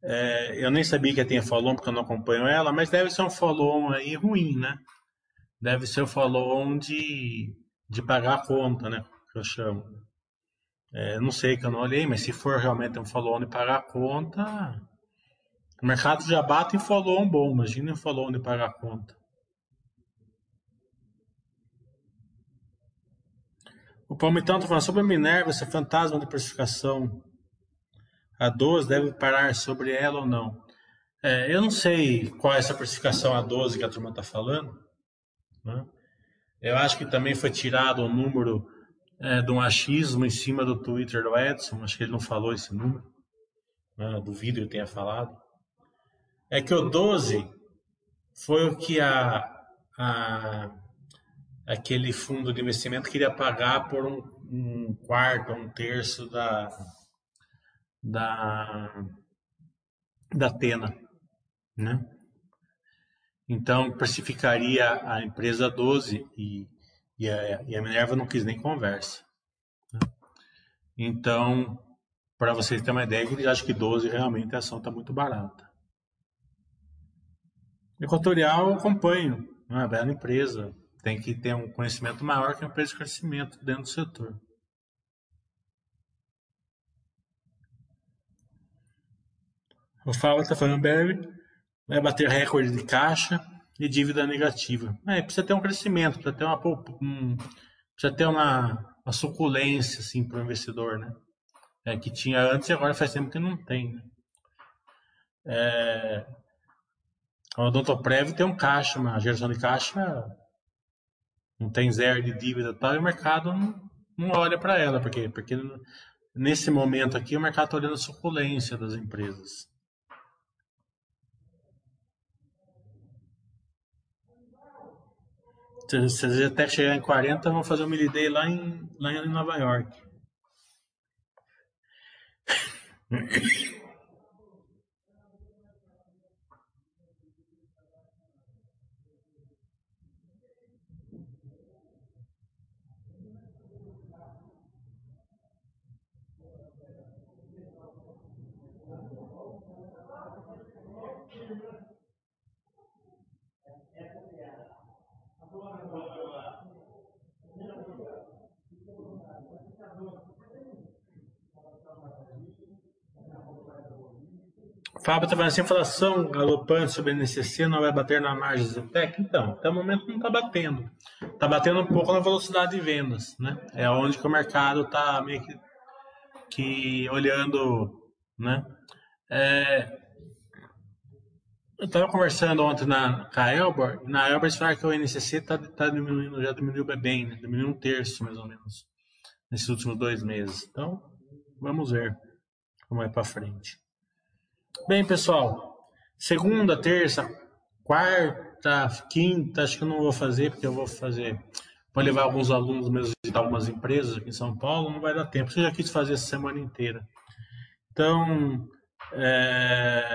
[SPEAKER 5] é, eu nem sabia que tinha follow porque eu não acompanho ela, mas deve ser um follow aí ruim, né? Deve ser um follow de, de pagar a conta, né? Que eu chamo. É, não sei que eu não olhei, mas se for realmente um follow de pagar a conta, o mercado já bate em follow bom, imagina um follow de pagar a conta. O Palmitão está falando sobre Minerva, esse fantasma de precificação. A 12 deve parar sobre ela ou não. É, eu não sei qual é essa precificação A12 que a turma está falando. Né? Eu acho que também foi tirado o número é, de um achismo em cima do Twitter do Edson. Acho que ele não falou esse número. Né? Duvido ele tenha falado. É que o 12 foi o que a, a aquele fundo de investimento queria pagar por um, um quarto, um terço da, da, da Tena, né? Então, precificaria a empresa 12 e, e, a, e a Minerva não quis nem conversa. Né? Então, para vocês terem uma ideia, eles acham que 12 realmente a ação está muito barata. Equatorial eu acompanho, uma bela empresa, tem que ter um conhecimento maior que a empresa de crescimento dentro do setor. O Fábio está falando, Barry vai bater recorde de caixa e dívida negativa. É, precisa ter um crescimento, precisa ter uma, um, precisa ter uma, uma suculência assim, para o investidor, né? É, que tinha antes e agora faz tempo que não tem. Né? É, o Odontoprev tem um caixa, uma geração de caixa não tem zero de dívida tal, e o mercado não, não olha para ela. Por quê? Porque nesse momento aqui o mercado está olhando a suculência das empresas. Se vezes até chegar em 40, vão fazer um mini day lá em, lá em Nova York. Fábio está falando, se a inflação galopante sobre a NCC não vai bater na margem Zetec? Então, até o momento não está batendo. Está batendo um pouco na velocidade de vendas, né? É onde que o mercado está meio que, que olhando, né? É, eu estava conversando ontem na, com a Elbor, na Elbor falaram que o NCC está tá diminuindo, já diminuiu bem, né? diminuiu um terço mais ou menos, nesses últimos dois meses. Então, vamos ver como é para frente. Bem, pessoal, segunda, terça, quarta, quinta, acho que eu não vou fazer, porque eu vou fazer, vou levar alguns alunos meus visitar algumas empresas aqui em São Paulo, não vai dar tempo, eu já quis fazer essa semana inteira. Então, é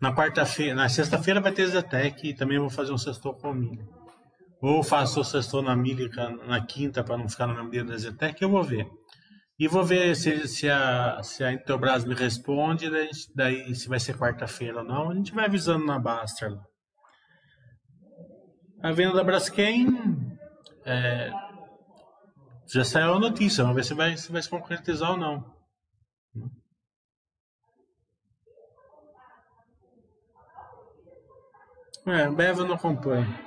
[SPEAKER 5] na quarta-feira, na sexta-feira vai ter Zetec e também vou fazer um sextou com milho. Ou faço o sextou na milho na quinta para não ficar no mesmo dia da Zetec, eu vou ver. E vou ver se, se, a, se a Intelbras me responde, daí, daí se vai ser quarta-feira ou não. A gente vai avisando na Baster. A venda da Braskem é, já saiu a notícia, vamos ver se vai, se vai se concretizar ou não. É, Beva não acompanha.